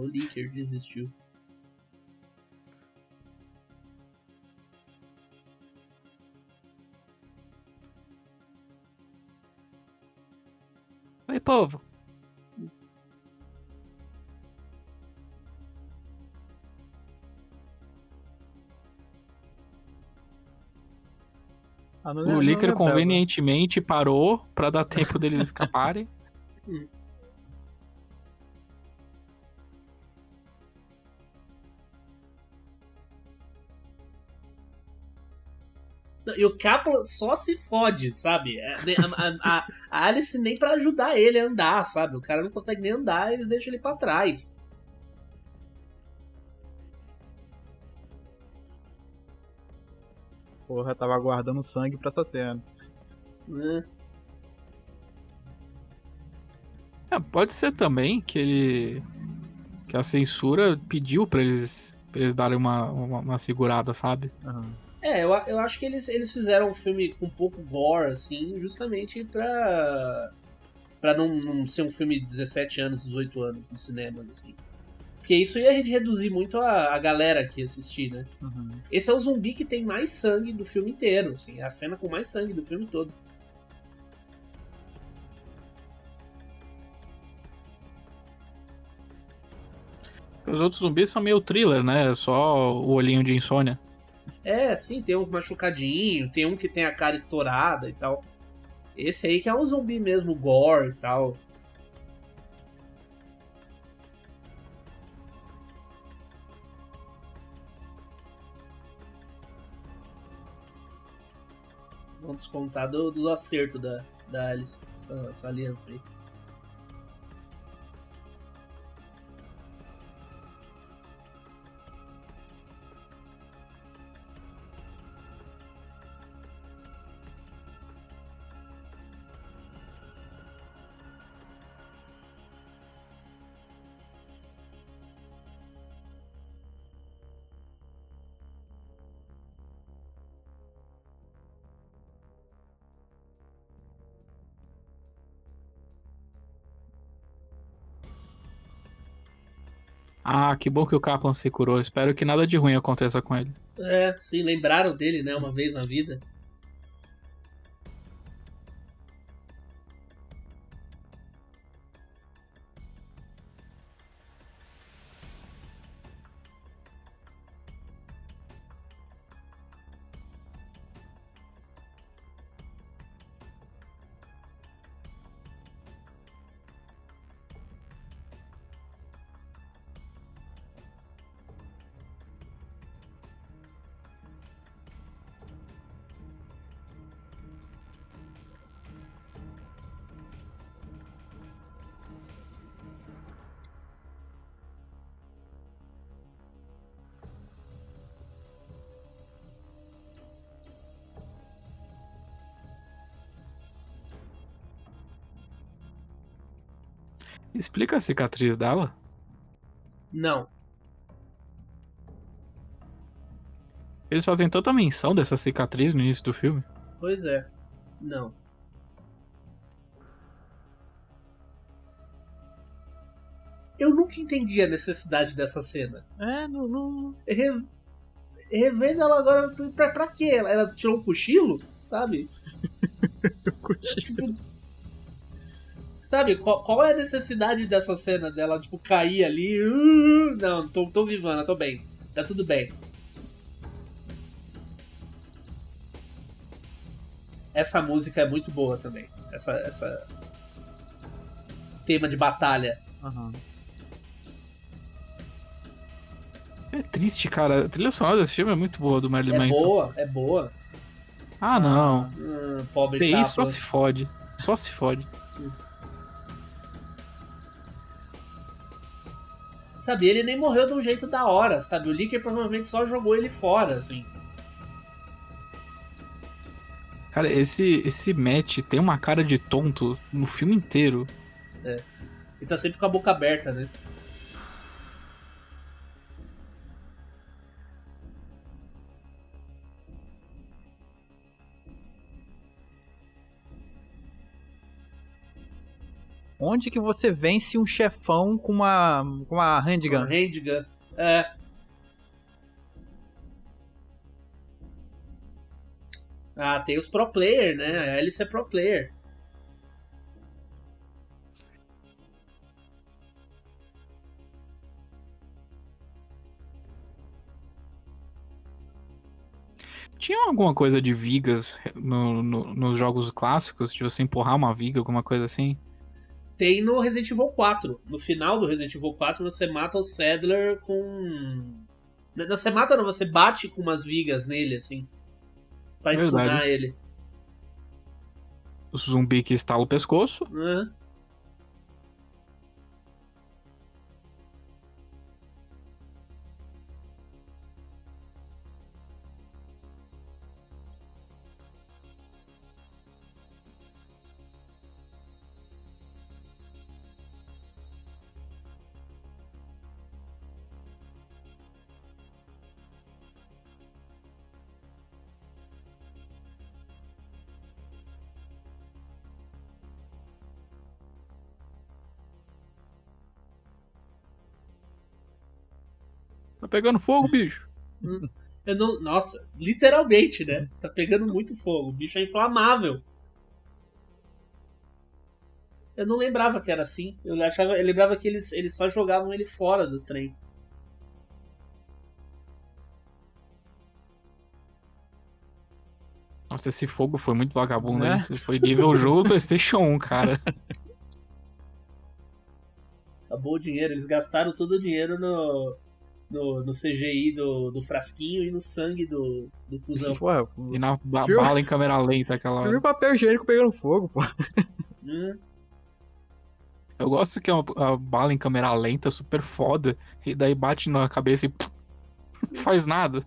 D: O Licker desistiu.
B: Oi, povo.
C: Ah,
B: O Licker convenientemente parou pra dar tempo deles escaparem.
D: E o Kaplan só se fode, sabe? É, A, a- a- a Alice nem pra ajudar ele a andar, sabe? O cara não consegue nem andar, eles deixam ele pra trás.
C: Porra, tava guardando sangue pra essa cena.
D: né?
B: É, pode ser também que ele. que a censura pediu pra eles, pra eles darem uma, uma, uma segurada, sabe?
C: Aham.
D: É, eu, eu acho que eles, eles fizeram um filme com um pouco gore, assim, justamente pra. pra não, não ser um filme de 17 anos, 18 anos no cinema, assim. Porque isso ia reduzir muito a, a galera que ia assistir, né?
C: Uhum.
D: Esse é o zumbi que tem mais sangue do filme inteiro, assim, é a cena com mais sangue do filme todo.
B: Os outros zumbis são meio thriller, né? Só o olhinho de insônia.
D: É, sim, tem uns machucadinhos, tem um que tem a cara estourada e tal. Esse aí que é um zumbi mesmo, gore e tal. Vamos descontar do, do acerto da, da Alice, essa, essa aliança aí.
B: Ah, que bom que o Kaplan se curou. Espero que nada de ruim aconteça com ele.
D: É, sim, lembraram dele, né, uma vez na vida.
B: Explica a cicatriz dela.
D: Não.
B: Eles fazem tanta menção dessa cicatriz no início do filme.
D: Pois é. Não. Eu nunca entendi a necessidade dessa cena.
C: É, não, não.
D: Re... Revendo ela agora, pra, pra quê? Ela, tirou um cochilo? Sabe? Tipo, sabe, qual, qual é a necessidade dessa cena dela, tipo, cair ali? Uh, não, tô, tô vivana, tô bem. Tá tudo bem. Essa música é muito boa também. Essa, essa tema de batalha.
C: Aham.
B: É triste, cara. A trilha sonora desse filme é muito boa do Marilyn
D: É
B: Manson.
D: boa, é boa.
B: Ah, não.
D: Hum, pobre
B: TI
D: capa.
B: só se fode. Só se fode.
D: Sabe, ele nem morreu de um jeito da hora, sabe? O Licker provavelmente só jogou ele fora, assim.
B: Cara, esse, esse Matt tem uma cara de tonto no filme inteiro.
D: Ele tá sempre com a boca aberta, né?
C: Onde que você vence um chefão com uma, com uma handgun?
D: Handgun. É. Ah, tem os pro player, né? A Alice é pro player.
B: Tinha alguma coisa de vigas no- no- nos jogos clássicos? De você empurrar uma viga, alguma coisa assim?
D: Tem no Resident Evil 4. No final do Resident Evil 4, você mata o Sadler com. Não, você mata, não, você bate com umas vigas nele, assim. Pra
B: Verdade.
D: stunar ele.
B: O zumbi que estala o pescoço.
D: Né?
B: Tá pegando fogo, bicho.
D: Eu não, nossa, literalmente, né? Tá pegando muito fogo. O bicho é inflamável. Eu não lembrava que era assim. Eu, achava, eu lembrava que eles, eles só jogavam ele fora do trem.
B: Nossa, esse fogo foi muito vagabundo,
C: Né?
B: né? Foi nível jogo do PlayStation 1, cara.
D: Acabou o dinheiro. Eles gastaram todo o dinheiro no, no, no CGI do, do frasquinho e no sangue do, do cuzão.
C: Porra,
B: E na ba-
C: Filme-
B: bala em câmera lenta aquela
C: filme
B: hora.
C: papel higiênico pegando fogo, pô.
D: Hum,
B: Eu gosto que é uma, a bala em câmera lenta super foda. E daí bate na cabeça e não faz nada.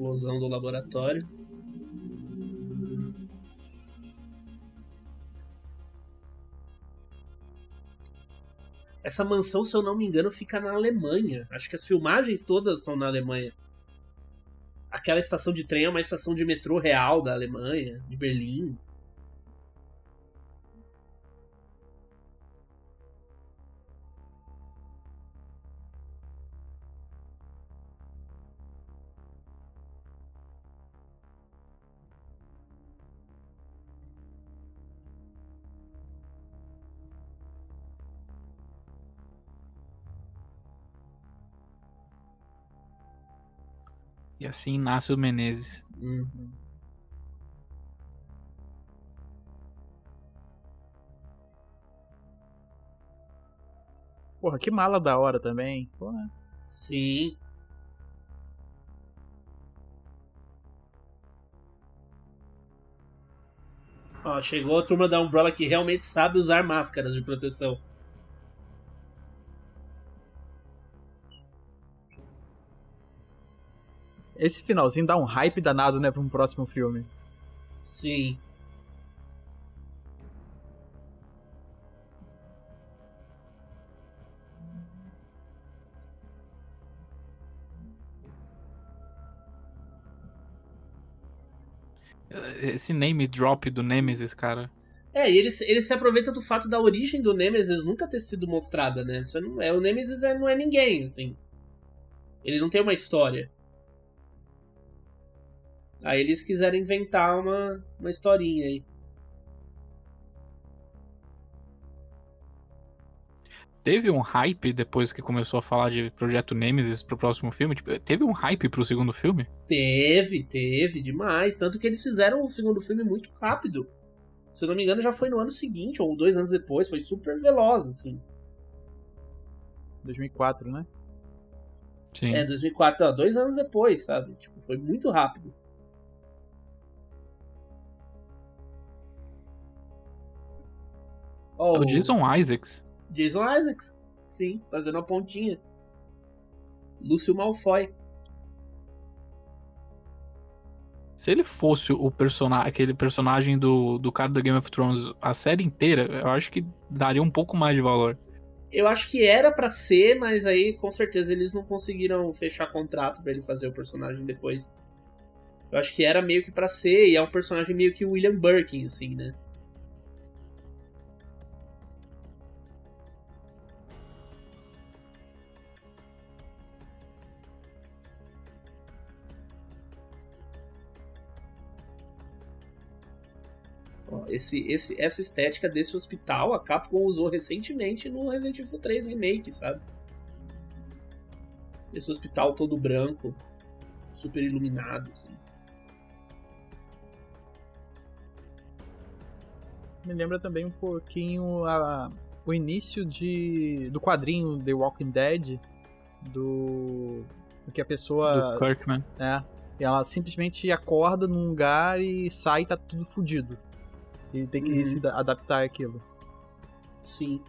D: Explosão do laboratório. Essa mansão, se eu não me engano, fica na Alemanha. Acho que as filmagens todas são na Alemanha. Aquela estação de trem é uma estação de metrô real da Alemanha, de Berlim.
B: Assim nasce o Menezes.
D: Uhum.
C: Porra, que mala da hora também. Porra.
D: Sim. Ó, chegou a turma da Umbrella que realmente sabe usar máscaras de proteção.
C: Esse finalzinho dá um hype danado, né, pra um próximo filme.
D: Sim.
B: Esse name drop do Nemesis, cara.
D: É, e ele, se- ele se aproveita do fato da origem do Nemesis nunca ter sido mostrada, né? Isso não é, o Nemesis é- não é ninguém, assim. Ele não tem uma história. Aí eles quiseram inventar uma, uma historinha aí.
B: Teve um hype depois que começou a falar de Projeto Nemesis pro próximo filme? Tipo, teve um hype pro segundo filme?
D: Teve, teve, demais. Tanto que eles fizeram o segundo filme muito rápido. Se eu não me engano, já foi no ano seguinte, ou dois anos depois. Foi super veloz, assim.
C: 2004, né?
B: Sim.
D: É, 2004, ó, dois anos depois, sabe? Tipo, foi muito rápido. Ó,
B: É o Jason Isaacs.
D: Jason Isaacs, sim, fazendo a pontinha. Lúcio Malfoy.
B: Se ele fosse o personagem, aquele personagem do, do cara do Game of Thrones a série inteira, eu acho que daria um pouco mais de valor.
D: Eu acho que era pra ser, mas aí com certeza eles não conseguiram fechar contrato pra ele fazer o personagem depois. Eu acho que era meio que pra ser, e é um personagem meio que William Birkin, assim, né? Esse, esse, essa estética desse hospital a Capcom usou recentemente no Resident Evil 3 Remake, sabe? Esse hospital todo branco, super iluminado, assim.
C: Me lembra também um pouquinho a, o início de, do quadrinho The Walking Dead, do, do que a pessoa.
B: do Kirkman.
C: É, ela simplesmente acorda num lugar e sai e tá tudo fudido. E tem que
D: Uhum.
C: se da- adaptar àquilo.
D: Sim.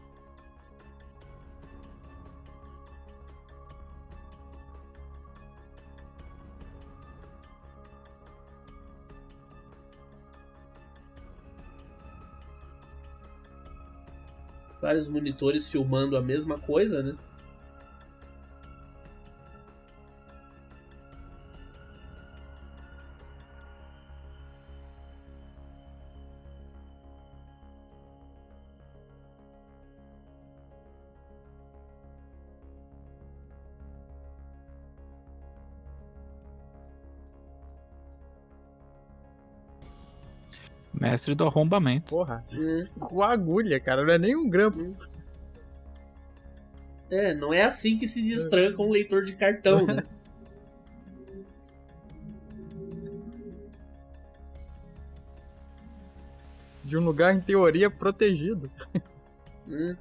D: vários monitores filmando a mesma coisa, né?
B: Mestre do arrombamento.
C: Porra.
D: Hum.
C: Com agulha, cara. Não é nem um grampo.
D: É, não é assim que se destranca um leitor de cartão, né?
C: De um lugar, em teoria, protegido.
D: Hum.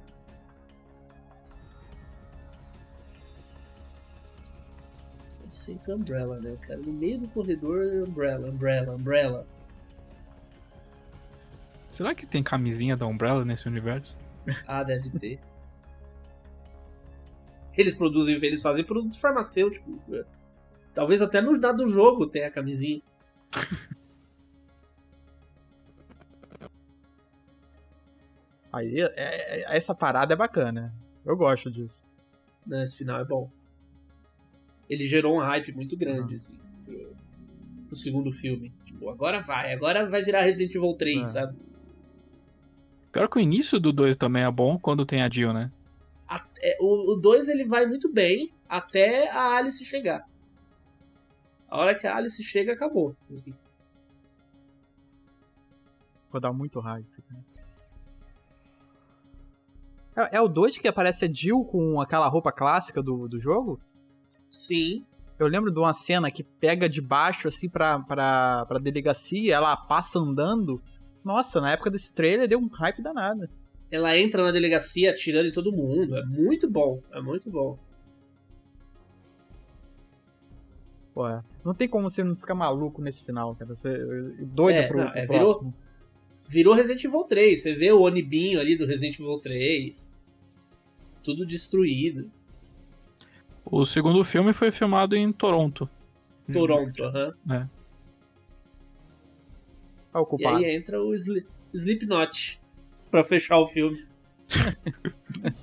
D: Sempre Umbrella, né, cara? No meio do corredor, Umbrella, Umbrella, Umbrella.
B: Será que tem camisinha da Umbrella nesse universo?
D: Ah, deve ter. Eles produzem, eles fazem produto farmacêutico. Talvez até no nada do jogo tenha a camisinha.
C: Aí, é- é- essa parada é bacana. Eu gosto disso.
D: Né, esse final é bom. Ele gerou um hype muito grande,
C: Uhum.
D: assim, pro, pro segundo filme. Tipo, agora vai, agora vai virar Resident Evil 3,
C: É.
D: sabe?
B: Pior que o início do 2 também é bom quando tem a Jill, né?
D: A- é, o 2 ele vai muito bem até a Alice chegar. A hora que a Alice chega, acabou.
C: Vou dar muito hype. É, é o 2 que aparece a Jill com aquela roupa clássica do, do jogo?
D: Sim,
C: Eu lembro de uma cena que pega de baixo, assim, pra, pra, pra delegacia, ela passa andando. Nossa, na época desse trailer deu um hype danado.
D: ela entra na delegacia atirando em todo mundo. É muito bom, é muito bom.
C: Pô, é. não tem como você não ficar maluco nesse final, cara. Você doido
D: É,
C: pro,
D: não,
C: pro
D: é, virou-
C: próximo.
D: Virou Resident Evil 3. Você vê o Onibinho ali do Resident Evil 3. Tudo destruído.
B: O segundo filme foi filmado em Toronto.
D: Toronto, aham.
C: Tá
D: E aí entra o Sli- Slipknot pra fechar o filme.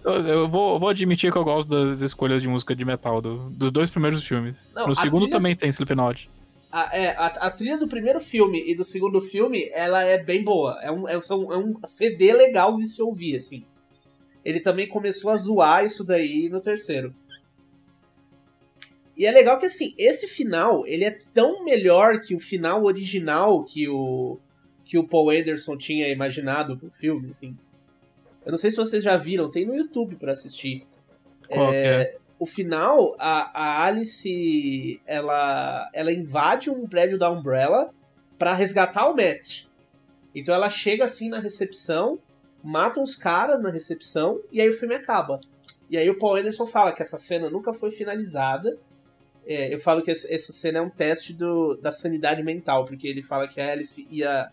B: Eu, vou, vou admitir que eu gosto das escolhas de música de metal do- dos dois primeiros filmes.
D: Não,
B: no
D: a
B: segundo
D: trilha-
B: também tem Slipknot.
D: A, é, a, a trilha do primeiro filme e do segundo filme, ela é bem boa. É um, é, são- é um CD legal de se ouvir, assim. Ele também começou a zoar isso daí no terceiro. E é legal que, assim, esse final, ele é tão melhor que o final original que o, que o Paul Anderson tinha imaginado pro filme, assim. Eu não sei se vocês já viram, tem no YouTube pra assistir.
B: Qual que é?
D: O final, a, a Alice, ela, ela invade um prédio da Umbrella pra resgatar o Matt. Então ela chega assim na recepção, mata uns caras na recepção e aí o filme acaba. E aí o Paul Anderson fala que essa cena nunca foi finalizada. É, eu falo que essa cena é um teste do, da sanidade mental, porque ele fala que a Alice ia,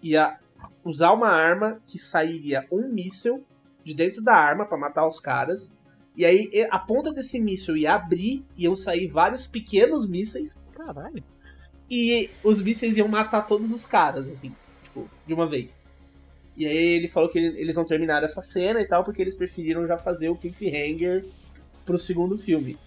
D: ia usar uma arma que sairia um míssil de dentro da arma pra matar os caras. E aí a ponta desse míssil ia abrir, iam sair vários pequenos mísseis
C: Caralho.
D: e os mísseis iam matar todos os caras, assim, tipo, de uma vez. E aí ele falou que ele- eles vão terminar essa cena e tal, porque eles preferiram já fazer o cliffhanger pro segundo filme.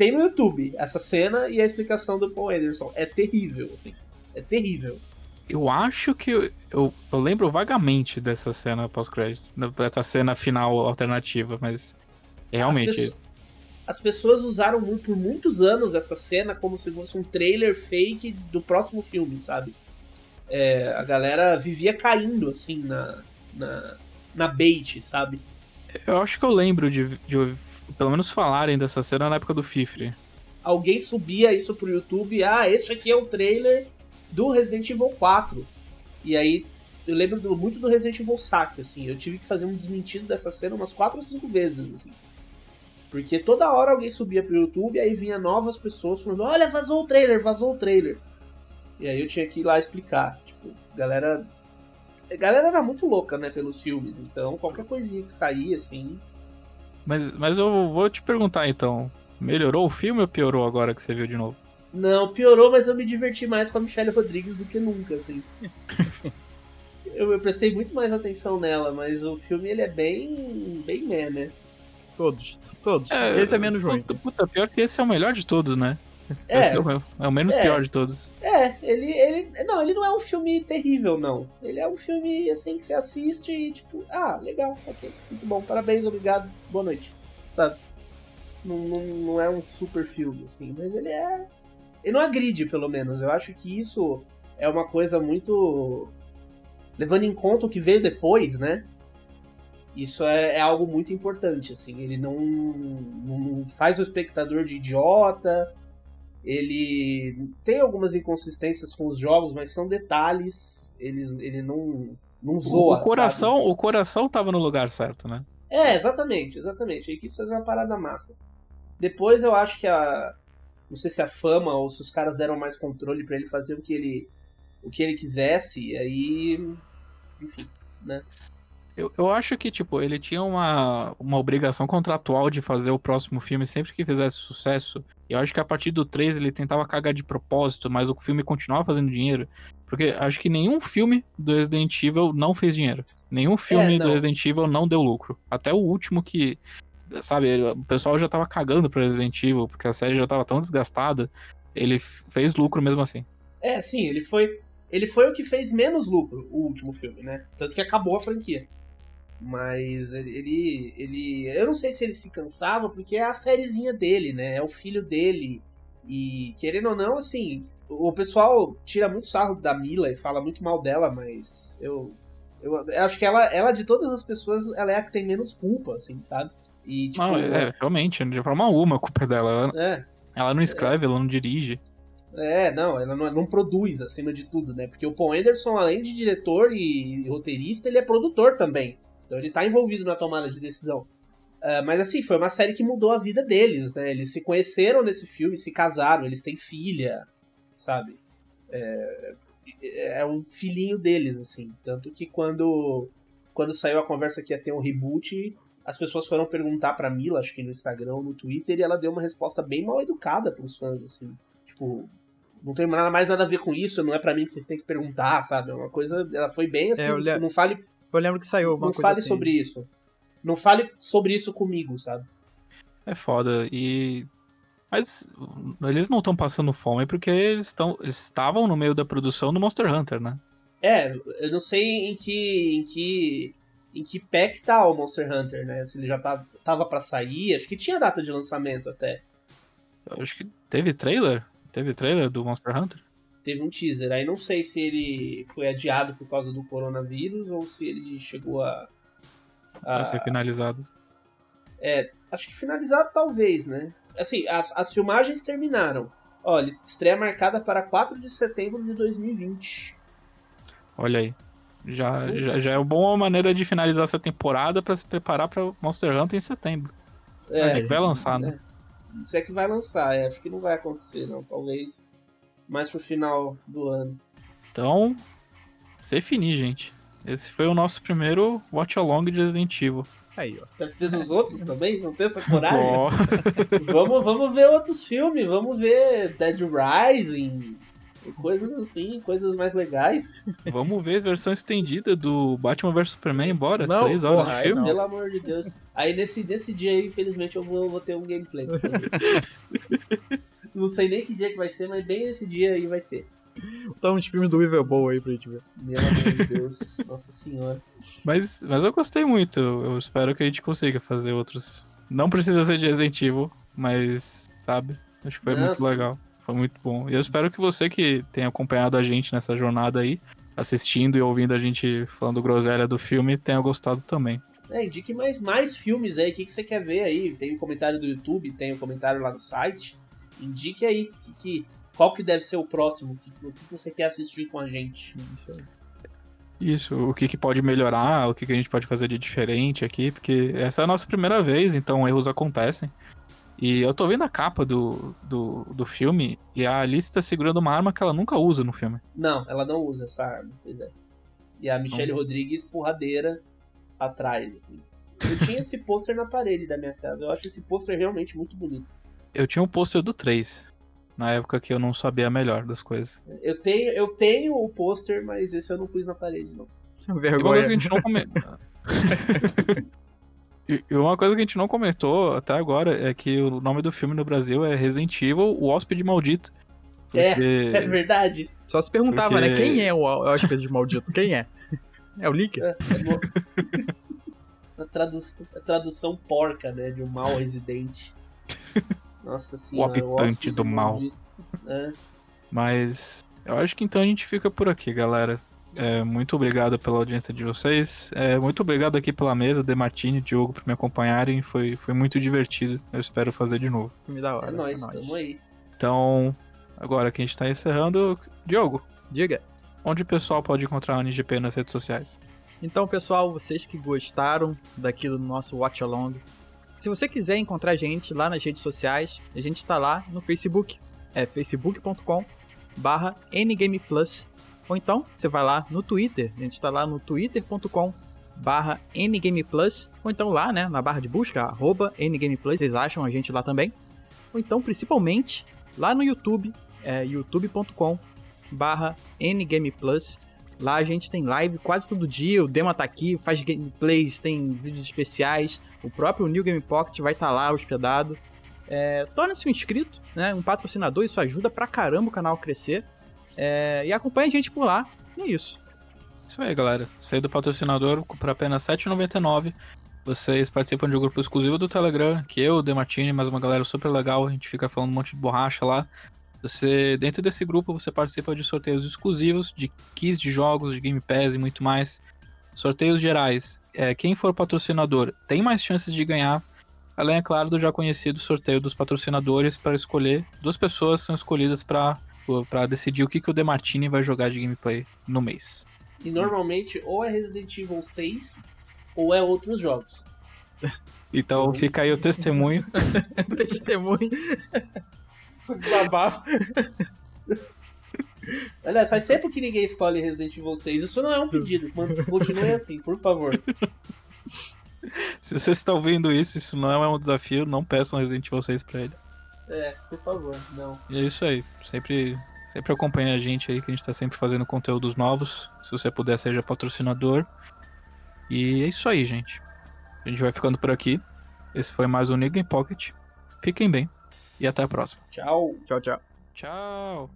D: Tem no YouTube essa cena e a explicação do Paul Anderson. É terrível, assim. É terrível.
B: Eu acho que eu, eu, eu lembro vagamente dessa cena pós-crédito, dessa cena final alternativa, mas realmente.
D: As, as pessoas usaram por muitos anos essa cena como se fosse um trailer fake do próximo filme, sabe? É, a galera vivia caindo, assim, na, na, na bait, sabe?
B: Eu acho que eu lembro de, de pelo menos falarem dessa cena na época do Fifre.
D: Alguém subia isso pro YouTube, ah, esse aqui é o trailer do Resident Evil 4. E aí, eu lembro do- muito do Resident Evil Saque, assim, eu tive que fazer um desmentido dessa cena umas 4 ou 5 vezes, assim. Porque toda hora alguém subia pro YouTube aí vinha novas pessoas falando, olha, vazou o trailer, vazou o trailer. E aí eu tinha que ir lá explicar. Tipo, galera. A galera era muito louca, né, pelos filmes, então qualquer coisinha que saía, assim.
B: Mas, mas eu vou te perguntar então: melhorou o filme ou piorou agora que você viu de novo?
D: Não, piorou, mas eu me diverti mais com a Michelle Rodrigues do que nunca, assim. Eu, eu prestei muito mais atenção nela, mas o filme ele é bem. bem meh, né?
C: Todos. Todos. esse é menos ruim.
B: Puta, puta, pior que esse é o melhor de todos, né?
D: É.
B: Esse o, é o menos
D: É.
B: pior de todos.
D: É, ele, ele. Não, ele não é um filme terrível, não. Ele é um filme assim que você assiste e, tipo, ah, legal, ok, muito bom, parabéns, obrigado, boa noite. Sabe? Não, não, não é um super filme, assim, mas ele é. Ele não agride, pelo menos. Eu acho que isso é uma coisa muito. Levando em conta o que veio depois, né? Isso é, é algo muito importante, assim. Ele não, não faz o espectador de idiota, ele tem algumas inconsistências com os jogos, mas são detalhes. Ele, ele não, não zoa.
B: o coração,
D: sabe?
B: o coração tava no lugar certo, né?
D: É, exatamente, exatamente. Ele quis fazer uma parada massa. Depois eu acho que a. Não sei se a fama ou se os caras deram mais controle pra ele fazer o que ele. o que ele quisesse, e aí. Enfim, né?
B: Eu, eu acho que, tipo, ele tinha uma, uma obrigação contratual de fazer o próximo filme sempre que fizesse sucesso. E eu acho que a partir do 3 ele tentava cagar de propósito, mas o filme continuava fazendo dinheiro. Porque acho que nenhum filme do Resident Evil não fez dinheiro. Nenhum filme
D: não.
B: do Resident Evil não deu lucro. Até o último que, sabe, o pessoal já tava cagando pro Resident Evil, porque a série já tava tão desgastada. Ele fez lucro mesmo assim.
D: É, sim, ele foi. Ele foi o que fez menos lucro, o último filme, né? Tanto que acabou a franquia. Mas ele, ele. Eu não sei se ele se cansava, porque é a sériezinha dele, né? É o filho dele. E, querendo ou não, assim. O pessoal tira muito sarro da Mila e fala muito mal dela, mas eu. Eu, eu acho que ela, ela, de todas as pessoas, ela é a que tem menos culpa, assim, sabe? E, tipo.
B: Não, é, realmente, de forma alguma a culpa é dela. Ela,
D: é.
B: ela não escreve, ela não dirige.
D: É, não, ela não, não produz acima de tudo, né? Porque o Paul Anderson, além de diretor e roteirista, ele é produtor também. Então ele tá envolvido na tomada de decisão. Ah, mas assim, foi uma série que mudou a vida deles, né? Eles se conheceram nesse filme, se casaram, eles têm filha, sabe? É, é um filhinho deles, assim. Tanto que quando, quando saiu a conversa que ia ter um reboot, as pessoas foram perguntar pra Mila, acho que no Instagram ou no Twitter, e ela deu uma resposta bem mal educada pros fãs, assim. Tipo, não tem nada mais nada a ver com isso, não é pra mim que vocês têm que perguntar, sabe? É uma coisa. Ela foi bem assim.
C: É, le-
D: Não fale,
C: Eu lembro que saiu uma
D: não
C: coisa
D: fale
C: assim.
D: sobre isso. Não fale sobre isso comigo, sabe?
B: É foda. E. Mas eles não estão passando fome porque eles estão. Eles estavam no meio da produção do Monster Hunter, né?
D: É, eu não sei em que. em que. em que pé que tá o Monster Hunter, né? Se ele já tá, tava pra sair, acho que tinha data de lançamento até.
B: Eu acho que teve trailer? Teve trailer do Monster Hunter?
D: Teve um teaser. Aí não sei se ele foi adiado por causa do coronavírus ou se ele chegou a. a-
B: Vai ser finalizado.
D: É, acho que finalizado talvez, né? Assim, as, as filmagens terminaram. Olha, estreia marcada para 4 de setembro de 2020.
B: Olha aí. Já, já, já é uma boa maneira de finalizar essa temporada pra se preparar pra Monster Hunter em setembro.
D: É,
B: que vai lançar, né?
D: Isso é que vai lançar, é, acho que não vai acontecer, não. Talvez mais pro final do ano.
B: Então, se finir, gente. Esse foi o nosso primeiro Watch Along de Resident Evil.
C: Aí, ó.
D: Deve ter dos outros também, não tem essa coragem?
B: Ó,
D: vamos, vamos ver outros filmes, vamos ver Dead Rising, e coisas assim, coisas mais legais.
B: vamos ver a versão estendida do Batman vs Superman, bora?
C: Não,
B: Três horas
C: porra,
B: de filme?
C: não.
D: Pelo amor de Deus. Aí nesse, nesse dia aí, infelizmente, eu vou, vou ter um gameplay. não sei nem que dia que vai ser, mas bem nesse dia aí vai ter.
C: Tá uns filmes do Evil Bowl aí pra gente ver.
D: Meu amor de Deus, nossa senhora.
B: Mas, mas eu gostei muito. Eu espero que a gente consiga fazer outros. Não precisa ser de Resident Evil, mas, sabe? Acho que foi
D: Não,
B: muito legal. Foi muito bom. E eu espero que você que tenha acompanhado a gente nessa jornada aí, assistindo e ouvindo a gente falando groselha do filme, tenha gostado também.
D: É, indique mais, mais filmes aí, o que, que você quer ver aí? Tem o comentário do YouTube, tem o comentário lá no site. Indique aí que, que, qual que deve ser o próximo, o que, o que você quer assistir com a gente.
B: Isso, o que, que pode melhorar, o que, que a gente pode fazer de diferente aqui, porque essa é a nossa primeira vez, então erros acontecem. E eu tô vendo a capa do, do, do filme e a Alice tá segurando uma arma que ela nunca usa no filme.
D: Não, ela não usa essa arma, pois é. E a Michelle
B: Hum.
D: Rodrigues porradeira atrás, assim. Eu tinha esse pôster na parede da minha casa. Eu acho esse pôster realmente muito bonito.
B: Eu tinha um pôster do 3, na época que eu não sabia melhor das coisas.
D: Eu tenho, eu tenho o pôster, mas esse eu não pus na parede, não.
B: E uma
C: Vergonha.
B: coisa que a gente não comentou. E uma coisa que a gente não comentou até agora é que o nome do filme no Brasil é Resident Evil, o Hóspede Maldito.
D: É,
B: Porque...
D: É verdade.
C: Só se perguntava,
B: Porque-
C: né? Quem é o hóspede maldito? Quem é? É o Licker?
D: É, é a, tradução, a tradução porca, né? De um mal residente. Nossa senhora.
B: habitante
D: hóspede
B: do mal.
D: É.
B: Mas eu acho que então a gente fica por aqui, galera. É, muito obrigado pela audiência de vocês. É, muito obrigado aqui pela mesa, De Martini e Diogo, por me acompanharem. Foi, foi muito divertido. Eu espero fazer de novo.
C: Filme da hora.
D: É nóis, tamo aí.
B: Então, agora que a gente tá encerrando, Diogo,
C: Diga.
B: onde o pessoal pode encontrar a NGP nas redes sociais?
C: Então, pessoal, vocês que gostaram daqui do nosso Watch Along, se você quiser encontrar a gente lá nas redes sociais, a gente está lá no Facebook. É facebook.com barra ngameplus. Ou então, você vai lá no Twitter. A gente está lá no twitter.com barra ngameplus. Ou então lá, né, na barra de busca, arroba ngameplus. Vocês acham a gente lá também. Ou então, principalmente, lá no YouTube, é youtube.com barra ngameplus. Lá a gente tem live quase todo dia, o Dema tá aqui, faz gameplays, tem vídeos especiais. O próprio New Game Pocket vai estar lá hospedado. É, Torne-se um inscrito, né? Um patrocinador, isso ajuda pra caramba o canal a crescer. É, e acompanha a gente por lá. E é isso.
B: Isso aí, galera. Sair do patrocinador por apenas R$ 7,99. Vocês participam de um grupo exclusivo do Telegram, que eu, o Demartini, mais uma galera super legal. A gente fica falando um monte de borracha lá. Você, dentro desse grupo, você participa de sorteios exclusivos, de keys de jogos, de Game Pass e muito mais. Sorteios gerais. É, quem for patrocinador tem mais chances de ganhar. Além, é claro, do já conhecido sorteio dos patrocinadores para escolher. Duas pessoas são escolhidas para para decidir o que, que o Demartini vai jogar de gameplay no mês.
D: E normalmente ou é Resident Evil 6 ou é outros jogos.
B: Então fica aí o testemunho.
C: Testemunho. Desabafo.
D: Aliás, faz tempo que ninguém escolhe Resident Evil 6. Isso não é um pedido. Continue assim, por favor.
B: Se vocês estão vendo isso, isso não é um desafio, não peçam Resident Evil 6 pra ele.
D: É, por favor, não.
B: E é isso aí. Sempre, sempre acompanha a gente aí, que a gente tá sempre fazendo conteúdos novos. Se você puder, seja patrocinador. E é isso aí, gente. A gente vai ficando por aqui. Esse foi mais um Game Pocket. Fiquem bem e até a próxima.
D: Tchau.
C: Tchau, tchau.
B: Tchau!